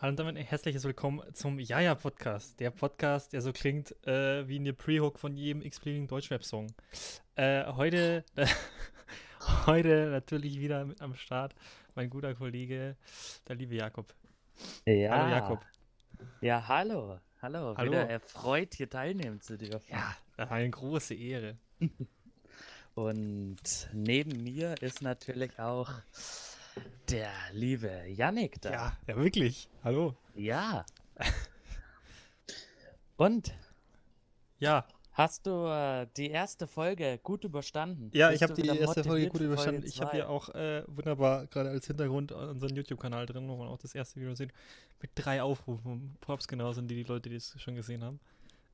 Hallo und damit ein herzliches Willkommen zum Jaja Podcast. Der Podcast, der so klingt äh, wie eine Pre-Hook von jedem x-beliebigen Deutschrap-Song. Äh, heute, äh, heute natürlich wieder mit am Start mein guter Kollege, der liebe Jakob. Ja. Hallo Jakob. Ja, hallo. Hallo. Hallo. Wieder erfreut, hier teilnehmen zu dürfen. Ja, das war eine große Ehre. Und neben mir ist natürlich auch der liebe Yannick da. Ja, ja wirklich. Hallo. Ja. Und Ja, hast du äh, die erste Folge gut überstanden? ja, Bist ich habe die erste Folge gut überstanden. Folge Ich habe hier auch äh, wunderbar gerade als Hintergrund unseren YouTube-Kanal drin, wo man auch das erste Video sieht, mit drei Aufrufen. Props genau sind die, die Leute, die es schon gesehen haben.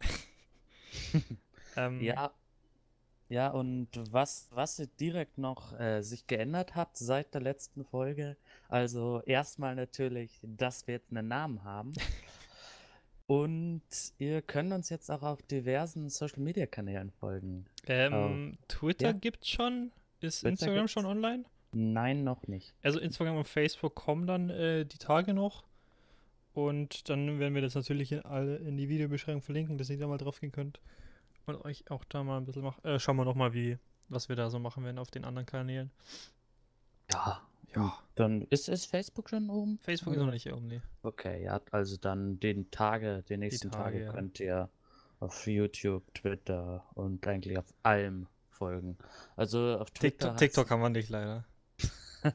ähm, Ja. Ja, und was, was direkt noch äh, sich geändert hat seit der letzten Folge, also erstmal natürlich, dass wir jetzt einen Namen haben. Und ihr könnt uns jetzt auch auf diversen Social Media Kanälen folgen. Ähm, Twitter Ja. gibt's schon. Ist Twitter Instagram gibt's. schon online? Nein, noch nicht. Also Instagram und Facebook kommen dann äh, die Tage noch. Und dann werden wir das natürlich in, alle in die Videobeschreibung verlinken, dass ihr da mal drauf gehen könnt. Und euch auch da mal ein bisschen machen. Äh, schauen wir noch mal, wie, was wir da so machen werden auf den anderen Kanälen. Ja. Ja. Dann ist, ist Facebook schon oben? Facebook ist noch nicht oben, nee. Okay, ja, also dann den Tage, die nächsten Tage, Tage ja. könnt ihr auf YouTube, Twitter und eigentlich auf allem folgen. Also auf Twitter. TikTok, TikTok haben wir nicht leider.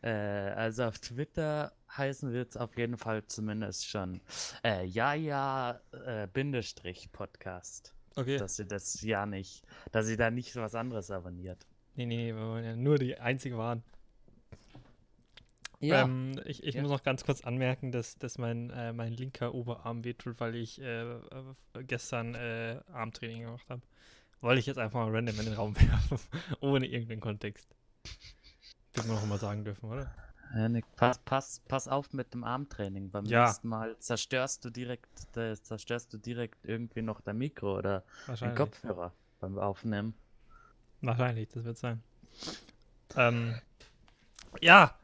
Äh, also auf Twitter heißen wir jetzt auf jeden Fall zumindest schon äh, ja ja äh, Bindestrich Podcast. Okay. Dass ihr das ja nicht, dass ihr da nicht was anderes abonniert. nee, nee, nee, wir wollen ja nur die einzige waren. Ja. Ähm, ich ich Ja. muss noch ganz kurz anmerken, dass, dass mein, äh, mein linker Oberarm wehtut, weil ich äh, gestern äh, Armtraining gemacht habe. Wollte ich jetzt einfach mal random in den Raum werfen, ohne irgendeinen Kontext. Wird man noch mal sagen dürfen, oder? Ja, Nick, pass, pass, pass auf mit dem Armtraining. Beim Ja. nächsten Mal zerstörst du direkt, äh, zerstörst du direkt irgendwie noch dein Mikro oder den. Kopfhörer beim Aufnehmen. Wahrscheinlich, das wird sein. Ähm, ja,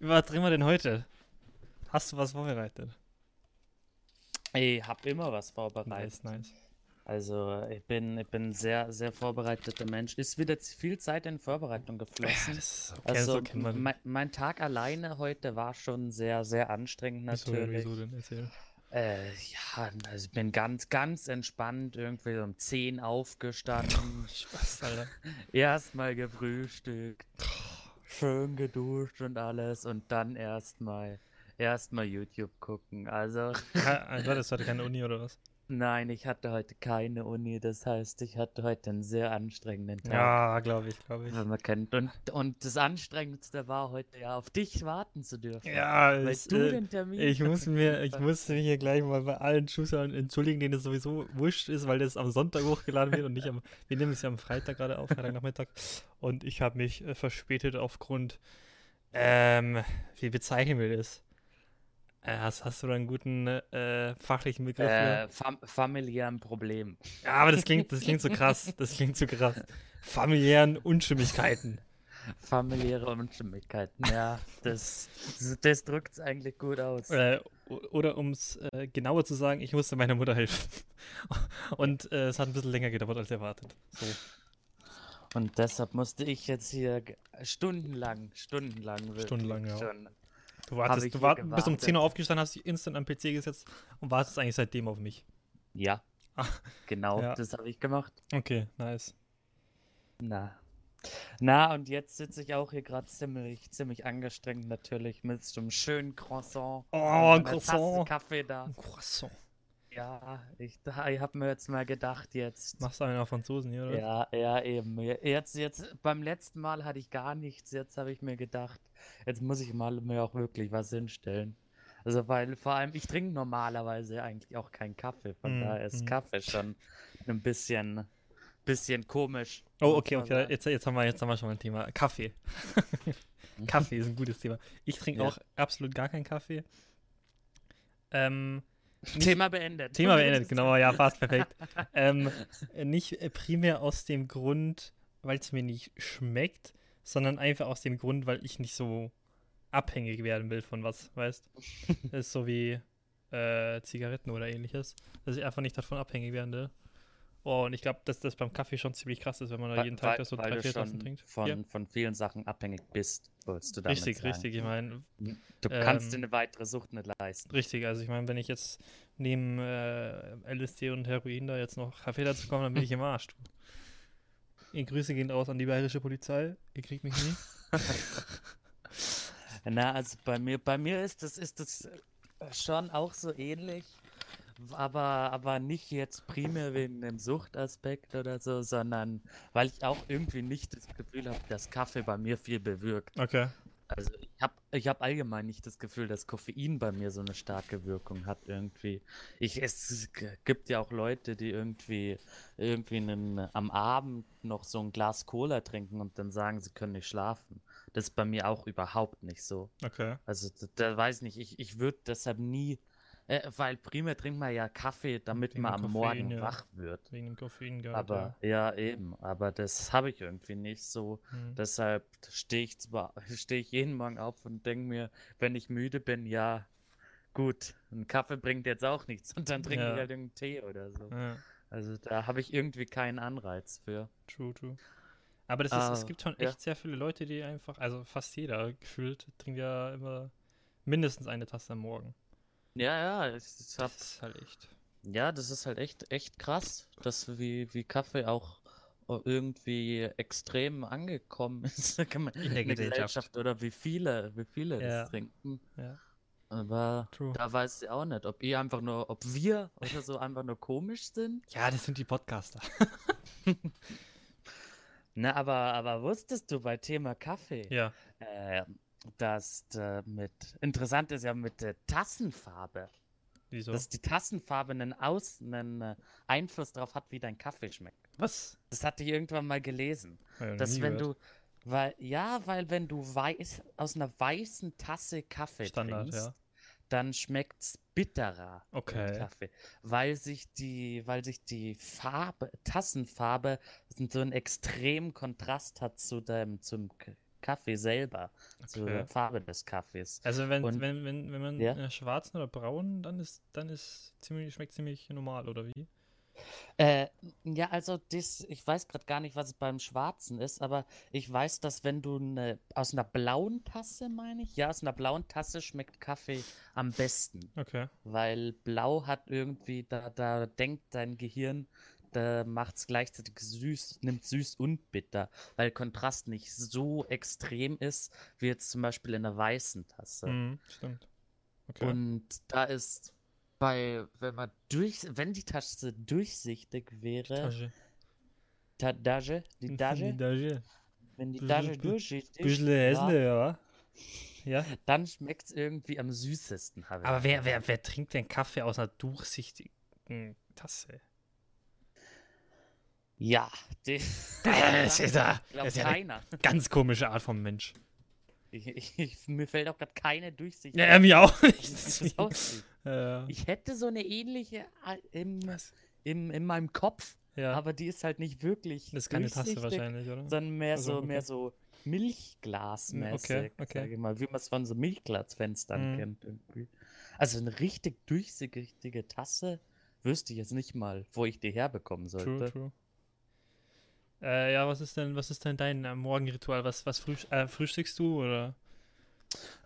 über was reden wir denn heute? Hast du was vorbereitet? Ich hab immer was vorbereitet. Nice, nice. Also ich bin, ich bin ein sehr, sehr vorbereiteter Mensch. Ist wieder viel Zeit in Vorbereitung geflossen. Das ist okay, Also man. mein, mein Tag alleine heute war schon sehr, sehr anstrengend Wieso natürlich. wieso denn? Erzähl. Äh, ja, also ich bin ganz, ganz entspannt irgendwie um 10 aufgestanden. Spaß, Alter. erstmal gefrühstückt, schön geduscht und alles und dann erstmal erstmal YouTube gucken. Also Ja, Du hattest heute keine Uni oder was? Nein, ich hatte heute keine Uni, das heißt, ich hatte heute einen sehr anstrengenden Tag. Ja, glaube ich, glaube ich. Wenn man kennt. Und, und das Anstrengendste war heute ja auf dich warten zu dürfen. Ja, weil es, du äh, den Termin. ich muss mir, ich muss mich hier gleich mal bei allen Zuschauern entschuldigen, denen es sowieso wurscht ist, weil das am Sonntag hochgeladen wird und nicht am, wir nehmen es ja am Freitag gerade auf, Freitagnachmittag. Und ich habe mich äh, verspätet aufgrund, ähm, wie bezeichnen wir das? Äh, hast, hast du da einen guten äh, fachlichen Begriff äh, fam familiären Problem. Ja, aber das klingt, das klingt so krass, das klingt so krass. Familiären Unstimmigkeiten. Familiäre Unstimmigkeiten, ja. Das, das drückt es eigentlich gut aus. Äh, o- oder um es äh, genauer zu sagen, ich musste meiner Mutter helfen. Und äh, es hat ein bisschen länger gedauert als erwartet. So. Und deshalb musste ich jetzt hier stundenlang, stundenlang, wirklich Stundenlang, ja. schon. Du wartest, du hier war, bist um gewartet. 10 Uhr aufgestanden, hast dich instant am PC gesetzt und wartest eigentlich seitdem auf mich. Ja, Ah, genau, Ja. das habe ich gemacht. Okay, nice. Na. Na, und jetzt sitze ich auch hier gerade ziemlich, ziemlich angestrengt natürlich mit so einem schönen Croissant. Oh, einer Tasse Croissant. Kaffee da. Ein Croissant. Ja, ich, ich habe mir jetzt mal gedacht, jetzt. Machst du einen auf Franzosen hier, oder? Ja, ja, eben. Jetzt, jetzt, beim letzten Mal hatte ich gar nichts. Jetzt habe ich mir gedacht, jetzt muss ich mal mir auch wirklich was hinstellen. Also, weil vor allem, ich trinke normalerweise eigentlich auch keinen Kaffee. Von Mm, daher ist mm. Kaffee schon ein bisschen, bisschen komisch. Oh, okay, okay. Jetzt, jetzt, haben wir, jetzt haben wir schon mal ein Thema. Kaffee. Kaffee ist ein gutes Thema. Ich trinke Ja. auch absolut gar keinen Kaffee. Ähm, Thema beendet. Thema beendet, genau, ja, fast perfekt. ähm, nicht primär aus dem Grund, weil es mir nicht schmeckt, sondern einfach aus dem Grund, weil ich nicht so abhängig werden will von was, weißt Das ist so wie äh, Zigaretten oder ähnliches. Dass ich einfach nicht davon abhängig werden will. Oh, und ich glaube, dass das beim Kaffee schon ziemlich krass ist, wenn man da Weil- jeden Tag weil- das so drei, vier Tassen trinkt. Von, Ja, von vielen Sachen abhängig bist, wolltest du damit richtig, sagen. richtig. Ich meine, Du kannst dir Ähm, eine weitere Sucht nicht leisten. richtig. Also ich meine, wenn ich jetzt neben äh, LSD und Heroin da jetzt noch Kaffee dazu komme, dann bin ich im Arsch. Ihr Grüße gehen raus an die bayerische Polizei. Ihr kriegt mich nie. Na, also bei mir, bei mir ist das, ist das äh, schon auch so ähnlich, aber, aber nicht jetzt primär wegen dem Suchtaspekt oder so, sondern weil ich auch irgendwie nicht das Gefühl habe, dass Kaffee bei mir viel bewirkt. Okay. Also ich habe ich hab allgemein nicht das Gefühl, dass Koffein bei mir so eine starke Wirkung hat irgendwie. Ich, es gibt ja auch Leute, die irgendwie, irgendwie einen, am Abend noch so ein Glas Cola trinken und dann sagen, sie können nicht schlafen. Das ist bei mir auch überhaupt nicht so. Okay. Also da, da weiß ich nicht, ich, ich würde deshalb nie, äh, weil primär trinkt man ja Kaffee, damit Wegen man am Koffein, Morgen ja. wach wird. Wegen dem Koffein gehabt. Aber ja, eben, aber das habe ich irgendwie nicht so. ja. Hm. Deshalb stehe ich zwar, stehe ich jeden Morgen auf und denke mir, wenn ich müde bin, ja, gut, ein Kaffee bringt jetzt auch nichts und dann trinke Ja. ich halt irgendeinen Tee oder so. Ja. Also da habe ich irgendwie keinen Anreiz für. True, true. Aber das ist, es Ah, gibt schon ja. echt sehr viele Leute, die einfach, also fast jeder gefühlt, trinkt ja immer mindestens eine Tasse am Morgen. Ja, ja, ich, ich hab, Das ist halt echt. ja, das ist halt echt, echt krass, dass wie, wie Kaffee auch irgendwie extrem angekommen ist kann man- In der Gesellschaft. oder wie viele, wie viele Ja. das trinken. Ja. Aber True. da weiß ich auch nicht, ob ihr einfach nur, ob wir oder so einfach nur komisch sind. Ja, das sind die Podcaster. Na, aber, aber wusstest du bei Thema Kaffee, Ja. äh, dass äh, mit, interessant ist ja mit der Tassenfarbe, Wieso? dass die Tassenfarbe einen, Aus, einen äh, Einfluss darauf hat, wie dein Kaffee schmeckt. Was? Das hatte ich irgendwann mal gelesen. Noch Dass wenn gehört. du, weil, ja, weil wenn du weiß, aus einer weißen Tasse Kaffee Standard, trinkst, ja. dann schmeckt's bitterer. Okay. Kaffee, weil sich die, weil sich die Farbe, Tassenfarbe so einen extremen Kontrast hat zu dem, zum Kaffee selber, zur Okay. Farbe des Kaffees. Also wenn, Und- wenn, wenn, wenn man Ja? äh, schwarzen oder braunen, dann ist, dann ist ziemlich, schmeckt ziemlich normal, oder wie? Äh, ja, also das, ich weiß gerade gar nicht, was es beim Schwarzen ist, aber ich weiß, dass wenn du eine, aus einer blauen Tasse, meine ich, ja, aus einer blauen Tasse schmeckt Kaffee am besten. Okay. Weil blau hat irgendwie, da, da denkt dein Gehirn, da macht es gleichzeitig süß, nimmt süß und bitter, weil Kontrast nicht so extrem ist, wie jetzt zum Beispiel in einer weißen Tasse. Mhm, stimmt. Okay. Und da ist bei, wenn man durch, wenn die Tasse durchsichtig wäre, Tasche. Ta Dage, die Dage, Die Tasche. wenn die bi- durchsichtig Bisschen hässlich, ja. Ja. dann schmeckt es irgendwie am süßesten. habe ich Aber wer, wer, wer trinkt denn Kaffee aus einer durchsichtigen Tasse? Ja, Das ist ja, glaub, das ist ja eine ganz komische Art von Mensch. Ich, ich, mir fällt auch gerade keine Durchsicht. Ja, äh, mir auch nicht. Ja. Ich hätte so eine ähnliche äh, im, im, in meinem Kopf, Ja, aber die ist halt nicht wirklich das ist keine Tasse wahrscheinlich, oder? sondern mehr Also, so okay. mehr so Milchglasmäßig, Okay, okay. sage ich mal, wie man es von so Milchglasfenstern Mhm. kennt irgendwie. Also eine richtig durchsichtige Tasse wüsste ich jetzt nicht mal, wo ich die herbekommen True, sollte. true. Äh, ja, was ist denn, was ist denn dein äh, Morgenritual? Was, was früh, äh, frühstückst du oder?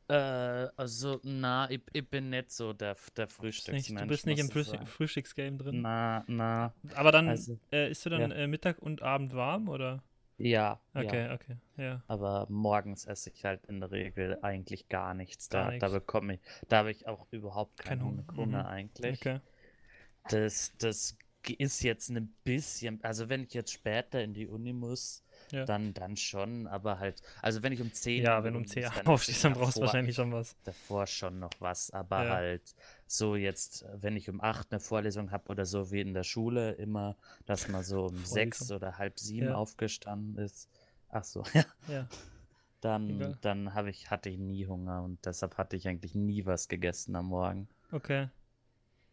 Äh, also, na, ich, ich bin nicht so der, der Bist Frühstücksmensch. nicht, du bist nicht im muss ich Frühstück, sagen. Frühstücksgame drin. Na, na, Aber dann also, äh, isst du dann ja. äh, Mittag und Abend warm oder? ja, Okay, ja. okay, ja. Aber morgens esse ich halt in der Regel eigentlich gar nichts. Gar Da, da bekomme ich, da habe ich auch überhaupt Kein keinen Hunger. Hunger, Mhm. eigentlich. Okay. Das, das ist jetzt ein bisschen, also wenn ich jetzt später in die Uni muss, Ja. dann, dann schon, aber halt, also wenn ich um 10 Ja, wenn um Uni 10 muss, dann aufstehst, dann brauchst du wahrscheinlich schon was. davor schon noch was, aber Ja. halt so jetzt, wenn ich um 8 eine Vorlesung habe oder so wie in der Schule immer, dass man so um 6 Vorlesung. oder halb sieben Ja. aufgestanden ist. Ach so, ja. Ja. Dann, Egal. dann habe ich, hatte ich nie Hunger und deshalb hatte ich eigentlich nie was gegessen am Morgen. Okay.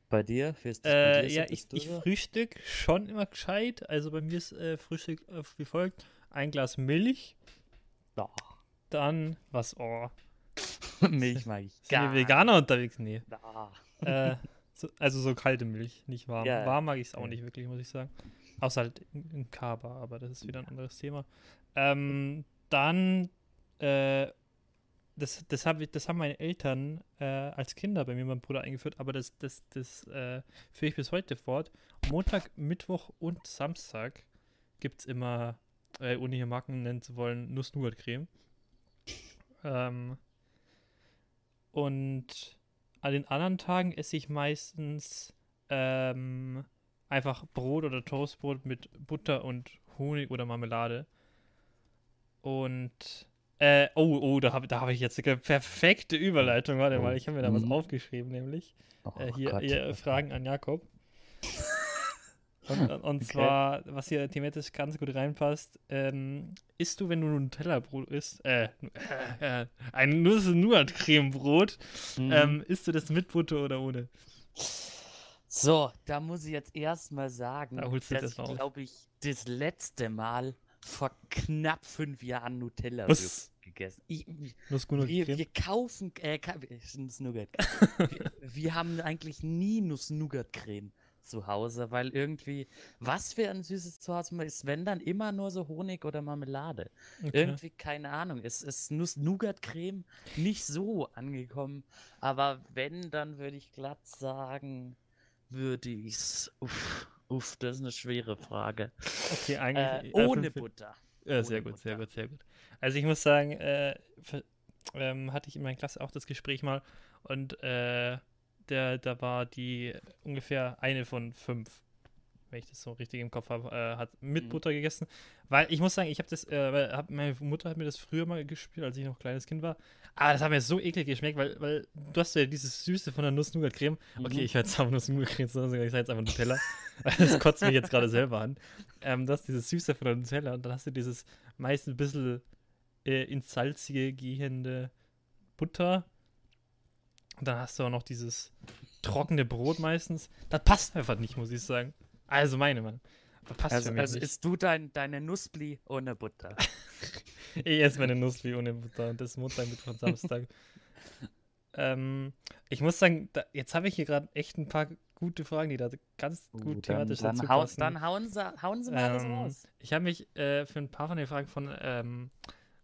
Bei dir? Das bei Äh, ja, ich, du ich frühstück schon immer gescheit. Also bei mir ist äh, Frühstück äh, wie folgt: ein Glas Milch, Ja. dann was? Oh. Milch mag ich Sind wir Veganer unterwegs? Nee. Ah. äh, so, also so kalte Milch, nicht warm. Ja, warm mag ich es auch ja. nicht wirklich, muss ich sagen. Außer halt in, in Kaba, aber das ist wieder ein anderes Thema. Ähm, dann, äh, das, das, hab ich, das haben meine Eltern äh, als Kinder bei mir, mein Bruder eingeführt, aber das, das, das äh, führe ich bis heute fort. Montag, Mittwoch und Samstag gibt es immer, äh, ohne hier Marken nennen zu wollen, Nuss-Nougat-Creme. Ähm, und an den anderen Tagen esse ich meistens ähm, einfach Brot oder Toastbrot mit Butter und Honig oder Marmelade. Und äh, oh, oh, da habe da hab ich jetzt eine perfekte Überleitung. Warte mal, ich habe mir da was Mhm. aufgeschrieben, nämlich. Oh Äh, hier, hier Fragen an Jakob. Und, und Okay. zwar, was hier thematisch ganz gut reinpasst, ähm, isst du, wenn du Nutella-Brot isst, äh, äh, ein Nuss-Nougat-Creme-Brot, Mhm. ähm, isst du das mit Butter oder ohne? So, da muss ich jetzt erstmal sagen, Da dass das ich, glaube ich, das letzte Mal vor knapp fünf Jahren Nutella Was? gegessen. Ich, wir, wir kaufen, äh, Nuss-Nougat. wir, wir haben eigentlich nie Nuss-Nougat-Creme zu Hause, weil irgendwie, was für ein süßes Zuhause ist, wenn dann immer nur so Honig oder Marmelade. Okay. Irgendwie, keine Ahnung, es ist Nuss-Nougat-Creme nicht so angekommen. Aber wenn, dann würde ich glatt sagen, würde ich's. Uff, uff, das ist eine schwere Frage. Okay, Äh, eigentlich. äh, ohne fünf- Butter. Ja, sehr ohne gut, sehr Butter. gut, sehr gut. Also ich muss sagen, äh, ver- ähm, hatte ich in meiner Klasse auch das Gespräch mal und äh, der, da war die ungefähr eine von fünf, wenn ich das so richtig im Kopf habe, äh, hat mit Mhm. Butter gegessen. Weil ich muss sagen, ich habe das, äh, hab, meine Mutter hat mir das früher mal gespielt, als ich noch ein kleines Kind war. Aber das hat mir so eklig geschmeckt, weil, weil du hast ja dieses Süße von der Nuss-Nougat-Creme. Okay, Mhm. ich höre jetzt aber Nuss-Nougat-Creme, sondern ich sage jetzt einfach Nutella. das kotzt mich jetzt gerade selber an. Ähm, du hast dieses Süße von der Nutella und dann hast du dieses meist ein bisschen äh, ins Salzige gehende Butter. Und dann hast du auch noch dieses trockene Brot meistens. Das passt einfach nicht, muss ich sagen. Also meine Mann. Passt Also, also isst du dein, deine Nussbli ohne Butter? Ich esse meine Nussli ohne Butter und das Montag, Mittwoch und Samstag. ähm, ich muss sagen, da, jetzt habe ich hier gerade echt ein paar gute Fragen, die da ganz gut Uh, thematisch dann, dazu hau, passen. dann hauen sie, hauen sie mal Ähm, raus. Ich habe mich äh, für ein paar von den Fragen von ähm,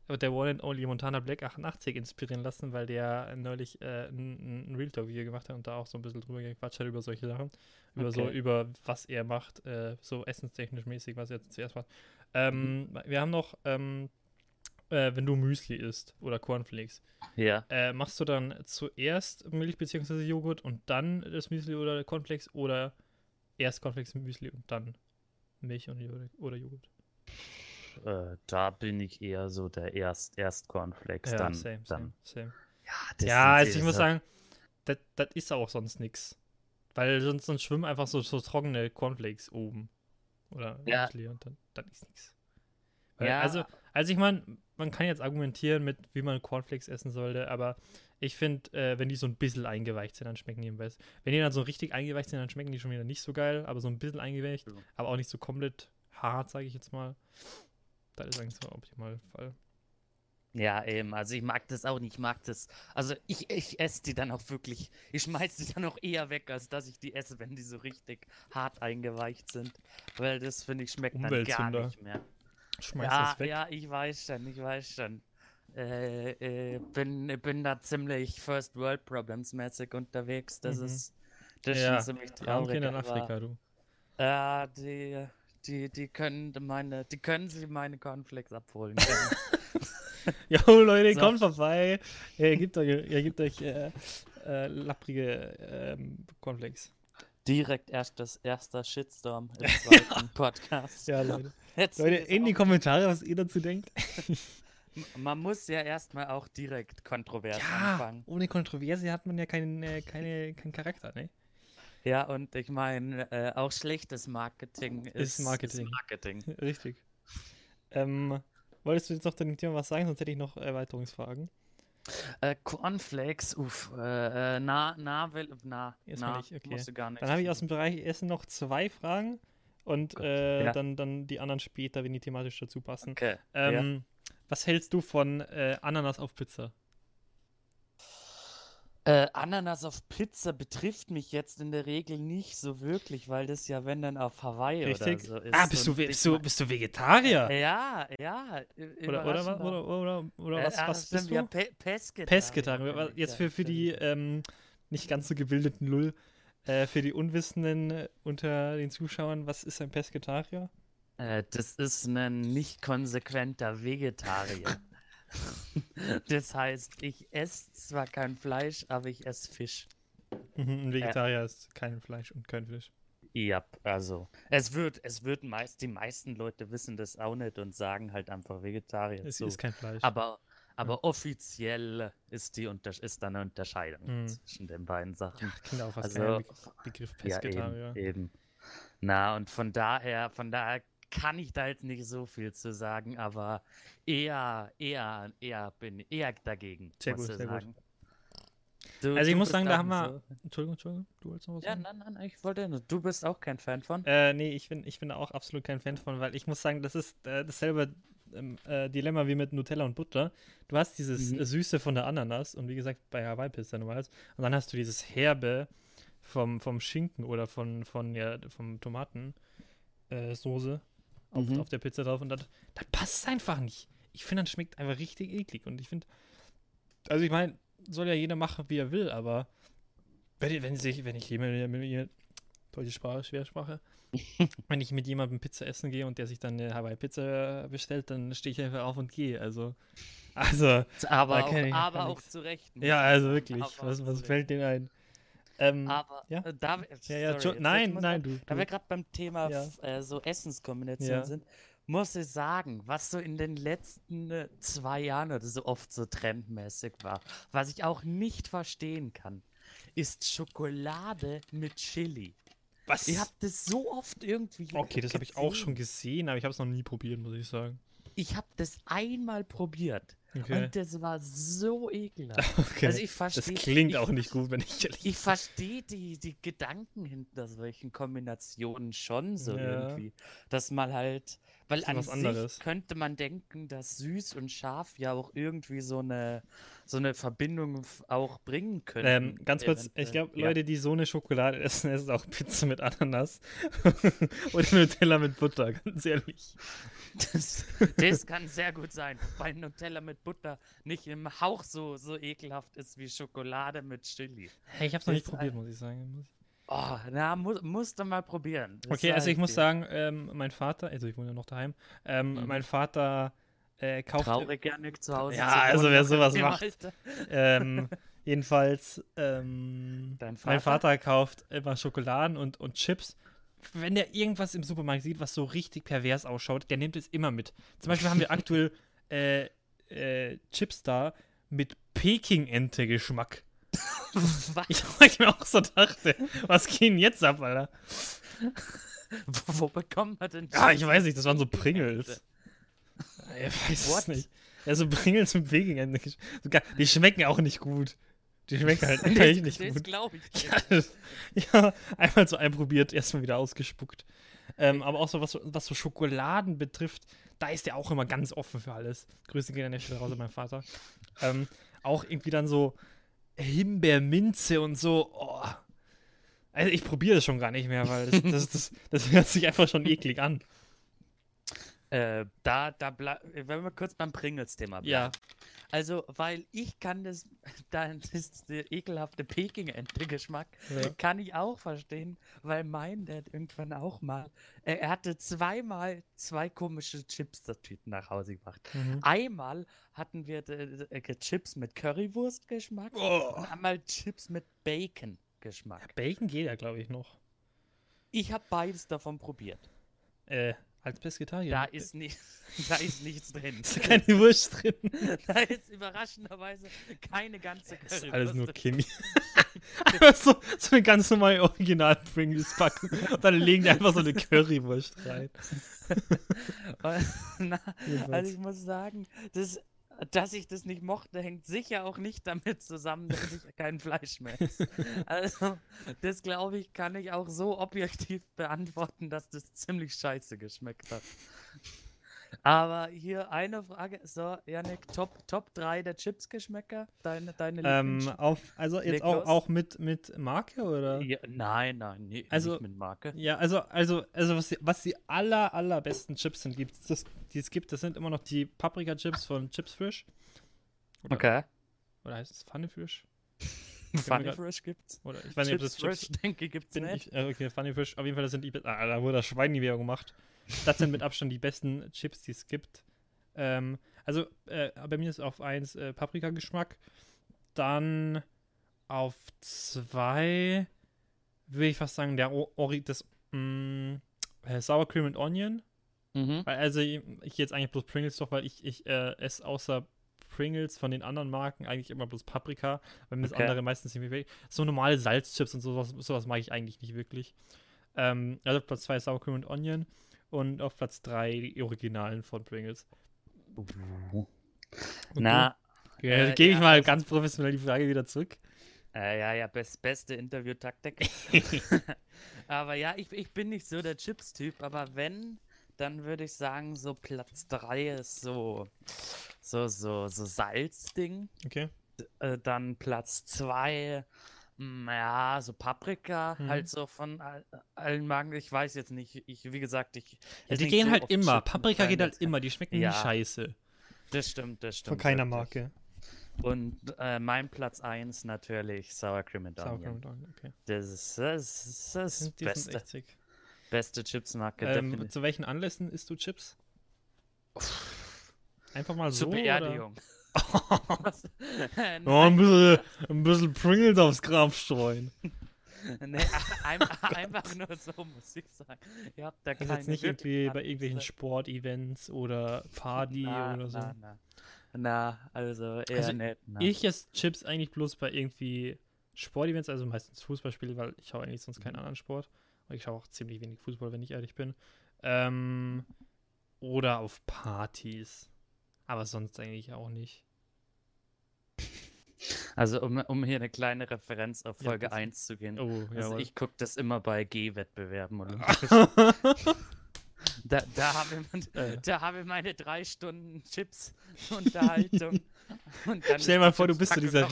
der One and Only Montana Black 88 inspirieren lassen, weil der neulich äh, ein, ein Real Talk Video gemacht hat und da auch so ein bisschen drüber gequatscht hat über solche Sachen. Über so, Okay. über was er macht, äh, so essenstechnisch mäßig, was er jetzt zuerst macht. Ähm, Mhm. Wir haben noch, ähm, äh, wenn du Müsli isst oder Cornflakes, Ja. äh, machst du dann zuerst Milch bzw. Joghurt und dann das Müsli oder Cornflakes oder erst Cornflakes Müsli und dann Milch und Joghurt oder Joghurt? Äh, da bin ich eher so der Erst, erst Cornflakes, Ja, dann, same, dann. same, same. Ja, das Ja, also ich muss sagen, das das ist auch sonst nichts. Weil sonst, sonst schwimmen einfach so, so trockene Cornflakes oben. Oder Ja. Und dann, dann ist nichts. Ja, Also, also ich meine, man kann jetzt argumentieren mit, wie man Cornflakes essen sollte, aber ich finde, äh, wenn die so ein bisschen eingeweicht sind, dann schmecken die am besten. Wenn die dann so richtig eingeweicht sind, dann schmecken die schon wieder nicht so geil, aber so ein bisschen eingeweicht, Ja. aber auch nicht so komplett hart, sage ich jetzt mal. Das ist eigentlich so der optimale Fall. Ja, eben. Also ich mag das auch nicht. Ich mag das. Also ich, ich esse die dann auch wirklich. Ich schmeiß die dann auch eher weg, als dass ich die esse, wenn die so richtig hart eingeweicht sind. Weil das, finde ich, schmeckt dann gar nicht mehr. Schmeiß ja, das weg. ja, ich weiß schon, ich weiß schon. Äh, äh, bin, bin da ziemlich First World Problems mäßig unterwegs. Das Mhm. ist, das ist Ja, schon ziemlich traurig. Kinder in Afrika, du. Ja, die, die, die können meine, die können sich meine Cornflakes abholen. Jo, Leute, So. kommt vorbei. Ihr gebt euch, ihr gebt euch äh, äh, lapprige ähm, Cornflakes. Direkt erst das erster Shitstorm im zweiten Podcast. Ja, Leute. Jetzt Leute, in die Kommentare, was ihr dazu denkt. Man muss ja erstmal auch direkt kontrovers Ja, anfangen. ohne Kontroverse hat man ja keinen, äh, keine, keinen Charakter, ne? Ja, und ich meine, äh, auch schlechtes Marketing ist, Ist Marketing. Ist Marketing. Richtig. Ähm, wolltest du jetzt noch zu dem Thema was sagen? Sonst hätte ich noch Erweiterungsfragen. Äh, Cornflakes, uff, äh, äh, na, na, will, na, Erstmal na, nicht, okay. musst du gar nicht. Dann habe ich aus dem Bereich Essen noch zwei Fragen und äh, ja. dann, dann die anderen später, wenn die thematisch dazu passen. Okay, Ähm, Was hältst du von äh, Ananas auf Pizza? Äh, Ananas auf Pizza betrifft mich jetzt in der Regel nicht so wirklich, weil das ja, wenn dann auf Hawaii Richtig? oder so ist. ah, bist du, bist, du, bist du Vegetarier? Ja, ja. ü- Oder, oder, oder, oder, oder Äh, was, ah, was stimmt, bist du? Ja, Pe Pesketarier. Pesketarier. Jetzt ja, für, für die ähm, nicht ganz so gebildeten Lull, äh, für die Unwissenden äh, unter den Zuschauern, was ist ein Pesketarier? Äh, das ist ein nicht konsequenter Vegetarier. das heißt, ich esse zwar kein Fleisch, aber ich esse Fisch. Ein Vegetarier ist kein Fleisch und kein Fisch. Ja, also es wird, es wird meist, die meisten Leute wissen das auch nicht und sagen halt einfach Vegetarier Es zu. ist kein Fleisch. Aber, aber offiziell ist die Unter ist da eine Unterscheidung Mhm. zwischen den beiden Sachen. Klingt auch fast Also, Begriff Ja, Pesketarier. eben, eben. Na, und von daher, von daher kann ich da jetzt nicht so viel zu sagen, aber eher, eher, eher bin eher dagegen, Sehr gut, sehr gut. sagen. Du, Also ich muss sagen, da haben wir. so- Entschuldigung, Entschuldigung, du wolltest noch was Ja, sagen? nein, nein, ich wollte nur. Du bist auch kein Fan von? Äh, nee, ich bin, ich bin auch absolut kein Fan von, weil ich muss sagen, das ist äh, dasselbe ähm, äh, Dilemma wie mit Nutella und Butter. Du hast dieses Mhm. Süße von der Ananas und wie gesagt bei Hawaii Pizza du weißt, und dann hast du dieses Herbe vom, vom Schinken oder von, von ja, vom Tomaten äh, auf, Mhm. auf der Pizza drauf und das, das passt einfach nicht. Ich finde, das schmeckt einfach richtig eklig und ich finde, also ich meine, soll ja jeder machen, wie er will, aber wenn, wenn sich, wenn ich jemand mit mir deutsche Sprache, Schwersprache, wenn ich mit jemandem Pizza essen gehe und der sich dann eine Hawaii-Pizza bestellt, dann stehe ich einfach auf und gehe. Also, also, Aber, auch, ich- aber auch zu Recht. ja, also wirklich, Aber was, was fällt denen ein? Ähm, Aber ja? äh, da, ja, ja, sorry, nein, nein, du. Da wir gerade beim Thema äh, so Essenskombinationen sind, muss ich sagen, was so in den letzten äh, zwei Jahren oder so oft so trendmäßig war, was ich auch nicht verstehen kann, ist Schokolade mit Chili. Was? Ich habe das so oft irgendwie. Okay, das habe ich auch schon gesehen. gesehen, aber ich habe es noch nie probiert, muss ich sagen. Ich habe das einmal probiert Okay. und das war so ekelhaft. okay. Also ich das verstehe. klingt ich, auch nicht gut, wenn ich ehrlich Ich verstehe die, die Gedanken hinter solchen Kombinationen schon so Ja. irgendwie. Dass man halt, weil an was anderes. sich könnte man denken, dass süß und scharf ja auch irgendwie so eine, so eine Verbindung f- auch bringen können. Ähm, ganz kurz, ich glaube, Ja. Leute, die so eine Schokolade essen, essen auch Pizza mit Ananas oder Nutella mit Butter, ganz ehrlich. Das, das kann sehr gut sein. Weil Nutella mit Butter nicht im Hauch so, so ekelhaft ist wie Schokolade mit Chili. Hey, ich habe es noch nicht probiert, muss ich sagen. Muss Oh, na, mu musst du mal probieren. Das Okay, also ich muss dir. sagen, ähm, mein Vater, also ich wohne ja noch daheim, ähm, Mhm. mein Vater äh, kauft. Traurig, nicht zu Hause Ja, zu also wer sowas macht. Ähm, jedenfalls, ähm, Dein mein Vater? Vater kauft immer Schokoladen und, und Chips. Wenn der irgendwas im Supermarkt sieht, was so richtig pervers ausschaut, der nimmt es immer mit. Zum Beispiel haben wir aktuell äh, äh, Chips da mit Peking-Ente-Geschmack. Was? Ich, ich mir auch so dachte, was geht denn jetzt ab, Alter? Wo, wo bekommt man denn Ja, Chips ich weiß nicht, das waren so? Pringles. Ich weiß es What? nicht. Ja, so Pringles mit gar- Die schmecken auch nicht gut. Die schmecken halt Das, echt nicht das gut. glaube ich. Ja, das- ja, einmal so einprobiert, erstmal wieder ausgespuckt. Ähm, aber auch so was, so, was so Schokoladen betrifft, da ist der auch immer ganz offen für alles. Grüße gehen an der Stelle raus an meinen Vater. Ähm, auch irgendwie dann so Himbeerminze und so. Oh. Also ich probiere das schon gar nicht mehr, weil das, das, das, das hört sich einfach schon eklig an. Äh, da, da wenn wir kurz beim Pringles-Thema bleiben. Ja. Also, weil ich kann das, da ist der ekelhafte Peking-Ente-Geschmack, Ja. kann ich auch verstehen, weil mein Dad irgendwann auch mal, er, er hatte zweimal zwei komische Chips-Tüten nach Hause gebracht. Mhm. Einmal hatten wir äh, äh, Chips mit Currywurst-Geschmack Oh. und einmal Chips mit Bacon-Geschmack. Bacon geht ja, glaube ich, noch. Ich habe beides davon probiert. Äh, als Pesketarier. Da ist, nicht, da ist nichts drin. ist keine Wurst drin. Da ist überraschenderweise keine ganze Das ist Currywurst. alles nur. Chemie. einfach so, so eine ganz normale Original-Pringles-Packung. Und dann legen die einfach so eine Currywurst rein. Na, also ich muss sagen, das, dass ich das nicht mochte, hängt sicher auch nicht damit zusammen, dass ich kein Fleisch mehr esse. Also, das glaube ich, kann ich auch so objektiv beantworten, dass das ziemlich scheiße geschmeckt hat. Aber hier eine Frage. So, Janik, Top, Top 3 der Chipsgeschmäcker? Deine, deine Ähm, auf, also jetzt auch, auch mit, mit Marke oder? ja, Nein, nein, nee, Also- nicht mit Marke. Ja, also, also, also was die, was die aller, allerbesten Chips sind, gibt's, das, die es gibt, das sind immer noch die Paprika-Chips von Chips Frisch. Oder, Okay. oder heißt es Funny Frisch? Funny Fresh gibt's. Oder ich weiß nicht, ob Chips das Chips Fresh, denke ich, gibt's nicht. ich, äh, okay, Funny Fish. Auf jeden Fall, das sind die, ah, da wurde das Schwein die Werbung gemacht. Das sind mit Abstand die besten Chips, die es gibt. Ähm, also, äh, bei mir ist auf 1 äh, Paprika-Geschmack. Dann auf 2 würde ich fast sagen, der O- Ori, das mh, äh, Sour Cream and Onion. Mhm. Weil, also, ich, ich jetzt eigentlich bloß Pringles doch, weil ich, ich äh, esse außer Pringles von den anderen Marken eigentlich immer bloß Paprika, weil mir das Okay. andere meistens nicht weg. So normale Salzchips und sowas, sowas mag ich eigentlich nicht wirklich. Ähm, also auf Platz 2 Sour Cream und Onion und auf Platz 3 die Originalen von Pringles. Na? Ja, äh, gebe ich ja, mal also- ganz professionell die Frage wieder zurück. äh, ja, ja, best, beste Interviewtaktik. aber ja, ich, ich bin nicht so der Chips-Typ, aber wenn, dann würde ich sagen, so Platz 3 ist so, so, so, so Salzding. Okay. Äh, dann Platz 2, ja, so Paprika, Mhm. halt so von all, allen Magen. Ich weiß jetzt nicht, ich, wie gesagt, ich. Ja, die gehen so halt immer. Paprika geht halt immer. Die schmecken Ja. nie scheiße. Das stimmt, das stimmt. Von keiner wirklich. Marke. Und äh, mein Platz 1 natürlich Sour Cream and Sour Cream Onion. und Onion, okay. Das ist das, ist das Die beste, beste Chipsmarke. Ähm, zu welchen Anlässen isst du Chips? Einfach mal so? Zur Beerdigung. Oder? Oh, ein bisschen, ein bisschen Pringles aufs Grab streuen. nee, ein, einfach nur so, muss ich sagen. Ihr habt da keine jetzt nicht irgendwie bei irgendwelchen. Sportevents oder Party na, oder so. Na, na. na, also eher Also. Na. Ich esse Chips eigentlich bloß bei irgendwie Sportevents, also meistens Fußballspiele, weil ich schaue eigentlich sonst Mhm. keinen anderen Sport. Und ich schaue auch ziemlich wenig Fußball, wenn ich ehrlich bin. Ähm, oder auf Partys. Aber sonst eigentlich auch nicht. Also um, um hier eine kleine Referenz auf Ja, Folge bitte. 1 zu gehen. Oh, Also ja. ich gucke das immer bei G-Wettbewerben. olympisch. Da, da habe ich, Äh. da habe ich meine drei Stunden Chips-Unterhaltung. Und dann Stell ist mal vor, du bist so dieser,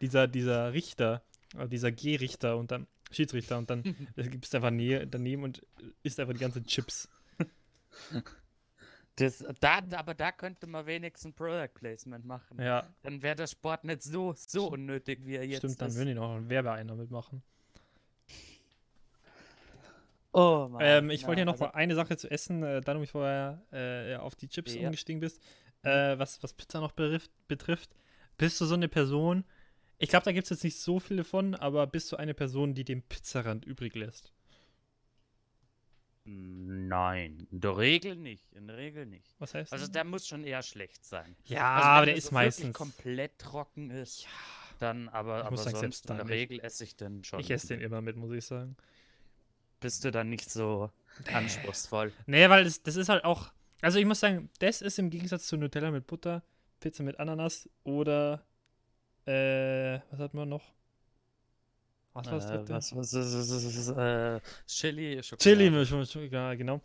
dieser, dieser Richter, äh, dieser G-Richter und dann Schiedsrichter und dann gibst du einfach daneben und isst einfach die ganzen Chips. Das, da, aber da könnte man wenigstens Product Placement machen. Ja, Dann wäre der Sport nicht so, so unnötig, wie er jetzt stimmt, dann ist. würden die noch einen Werbeeiner mitmachen. Oh Mann. Ähm, ich wollte ja, noch also, mal eine Sache zu essen, äh, da du mich vorher äh, auf die Chips Ja. umgestiegen bist. Äh, was, was Pizza noch betrifft, betrifft, bist du so eine Person, ich glaube, da gibt es jetzt nicht so viele von, aber bist du eine Person, die den Pizzarand übrig lässt? Nein, in der Regel nicht. In der Regel nicht. Was heißt Also der muss schon eher schlecht sein. Ja, Also, wenn aber der ist meistens. komplett trocken ist, dann aber, Ich aber sagen, sonst in der. Regel esse ich den schon. Ich esse den immer mit, muss ich sagen. Bist du dann nicht so anspruchsvoll? Nee, weil das, das ist halt auch. Also ich muss sagen, das ist im Gegensatz zu Nutella mit Butter, Pizza mit Ananas oder äh, was hat man noch? Was war das Äh, dritte? was, was, was, was, äh, Chili, Schokolade. Chili, Sch- ja, genau.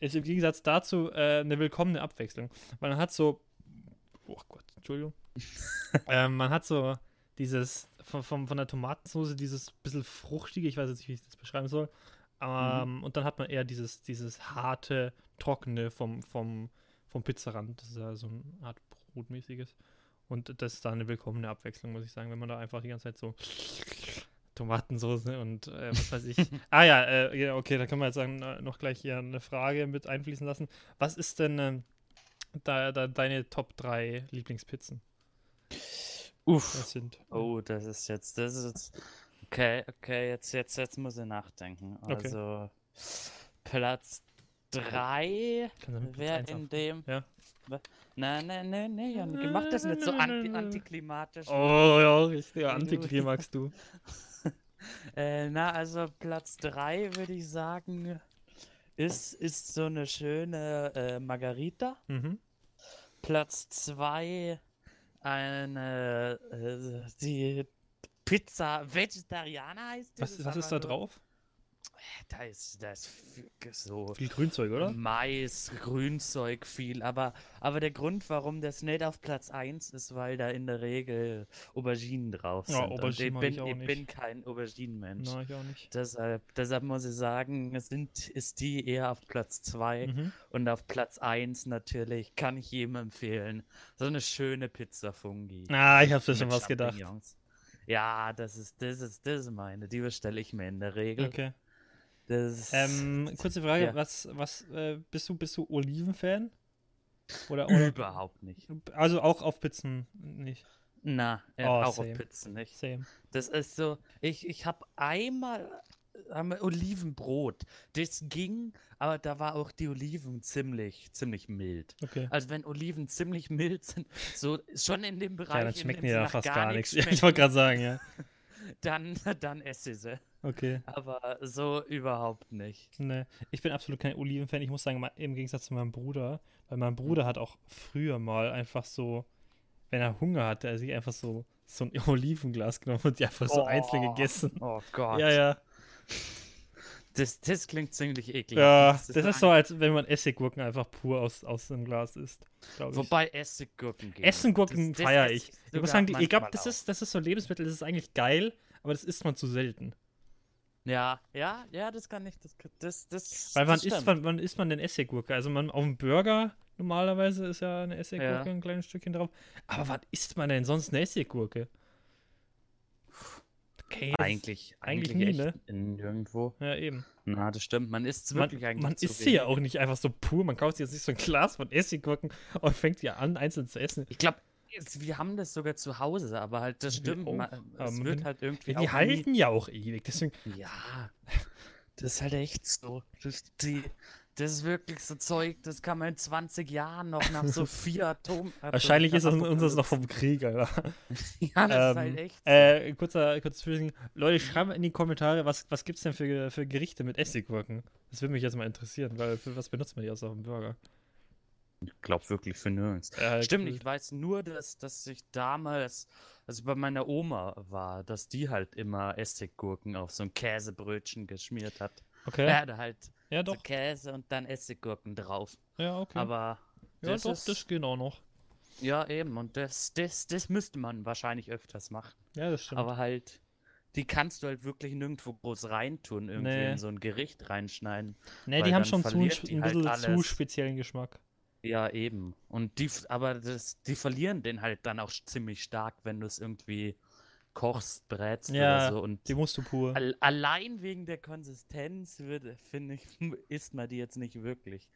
Ist im Gegensatz dazu äh, eine willkommene Abwechslung. Weil man hat so. Oh Gott, Entschuldigung. ähm, man hat so dieses von, von, von der Tomatensauce, dieses bisschen fruchtige, ich weiß jetzt nicht, wie ich das beschreiben soll. Ähm, Und dann hat man eher dieses, dieses harte, trockene vom, vom, vom Pizzarand. Das ist ja so eine Art Brotmäßiges. Und das ist da eine willkommene Abwechslung, muss ich sagen, wenn man da einfach die ganze Zeit so Tomatensauce und äh, was weiß ich. ah ja, äh, ja, okay, da können wir jetzt sagen, äh, noch gleich hier eine Frage mit einfließen lassen. Was ist denn ähm, da, da deine Top 3 Lieblingspizzen? Uff. Das sind. Oh, das ist jetzt, das ist jetzt. Okay, okay, jetzt, jetzt, jetzt muss ich nachdenken. Okay. Also Platz 3 Kannst du mit Platz wäre in dem. Ja. Nein, nein, nein, nein, Jan, mach das nicht so anti antiklimatisch. Oh ja, richtig. du- Antiklimax, du. Äh, na, also Platz 3 würde ich sagen, ist, ist so eine schöne äh, Margarita. Mhm. Platz 2 eine äh, die Pizza Vegetarianer heißt die. Was, das was ist da nur- drauf? Da ist, da ist so viel Grünzeug, oder? Mais, Grünzeug viel, aber, aber der Grund, warum das nicht auf Platz 1 ist, weil da in der Regel Auberginen drauf sind. Ja, Auberginen ich, bin, ich ich bin kein Auberginenmensch. Nein, ich auch nicht. Deshalb, deshalb muss ich sagen, es sind, ist die eher auf Platz 2 Mhm. und auf Platz 1 natürlich kann ich jedem empfehlen. So eine schöne Pizza Fungi. Ah, ich hab's mir schon was gedacht. Ja, das ist, das ist, das ist meine. Die bestelle ich mir in der Regel. Okay. Ähm, kurze Frage, Ja. was, was, äh, bist du, bist du Oliven-Fan? Oder, oder, überhaupt nicht. also auch auf Pizzen nicht. Na, äh, Oh, auch same. auf Pizzen nicht. Same. Das ist so, ich, ich habe einmal haben Olivenbrot. Das ging, aber da war auch die Oliven ziemlich, ziemlich mild. Okay. Also wenn Oliven ziemlich mild sind, so schon in dem Bereich, Ja, dann schmecken die ja fast gar nichts. Ja, ich schmecken, wollte gerade sagen, ja. Dann, dann esse ich sie. Okay. Aber so überhaupt nicht. Ne, ich bin absolut kein Oliven-Fan. Ich muss sagen, im Gegensatz zu meinem Bruder, weil mein Bruder hat auch früher mal einfach so, wenn er Hunger hatte, er sich einfach so, so ein Olivenglas genommen und die einfach so einzeln Oh, gegessen. Oh Gott. Ja, ja. Das, das klingt ziemlich eklig. Ja, das ist so, als wenn man Essiggurken einfach pur aus, aus einem Glas isst. Wobei Essiggurken gehen. Essenggurken Das- das feiere ich. Ich muss sagen, die- ich glaube, das ist, das ist so ein Lebensmittel, das ist eigentlich geil, aber das isst man zu selten. Ja, ja, ja, das kann ich. Das, das, das, Weil wann das isst man, wann isst man denn Essigurke? Also man auf dem Burger normalerweise ist ja eine Essigurke Ja. ein kleines Stückchen drauf. Aber wann isst man denn sonst eine Essigurke? Okay, Eigentlich, eigentlich nie, echt nirgendwo. Ja, eben. Na, das stimmt. Man isst es Man, wirklich eigentlich man isst sie ja auch nicht einfach so pur. Man kauft sich jetzt nicht so ein Glas von Essigurken und fängt ja an, einzeln zu essen. Ich glaube, wir haben das sogar zu Hause, aber halt, das stimmt. Man, es man- wird halt irgendwie. Die halten ja auch ewig. Deswegen, ja, das ist halt echt so. Das, die, das ist wirklich so Zeug, das kann man in 20 Jahren noch nach so vier Atom. wahrscheinlich ist Atom- uns das noch vom Krieg, Alter. Ja, das ist Ähm, halt echt so. Äh, kurzer, kurzes Zwischending. Leute, schreibt mal in die Kommentare, was, was gibt es denn für, für Gerichte mit Essigurken? Das würde mich jetzt mal interessieren, weil für was benutzt man die außer auf dem Burger? Ich glaube wirklich für nirgends. Äh, Stimmt, ich weiß nur, dass, dass ich damals, also bei meiner Oma war, dass die halt immer Essiggurken auf so ein Käsebrötchen geschmiert hat. Okay. Er hatte halt ja, doch. Käse und dann Essiggurken drauf. Ja, okay. Aber ja, das doch, ist, das geht auch noch. ja eben, und das, das, das müsste man wahrscheinlich öfters machen. Ja, das stimmt. Aber halt, die kannst du halt wirklich nirgendwo groß reintun, irgendwie Nee. in so ein Gericht reinschneiden. nee, die haben schon zu, ein halt bisschen zu alles. speziellen Geschmack. Ja, eben. Und die, aber das, die verlieren den halt dann auch ziemlich stark, wenn du es irgendwie kochst, brätst Ja, oder so. Und Die musst du pur. al allein wegen der Konsistenz würde, finde ich, isst man die jetzt nicht wirklich.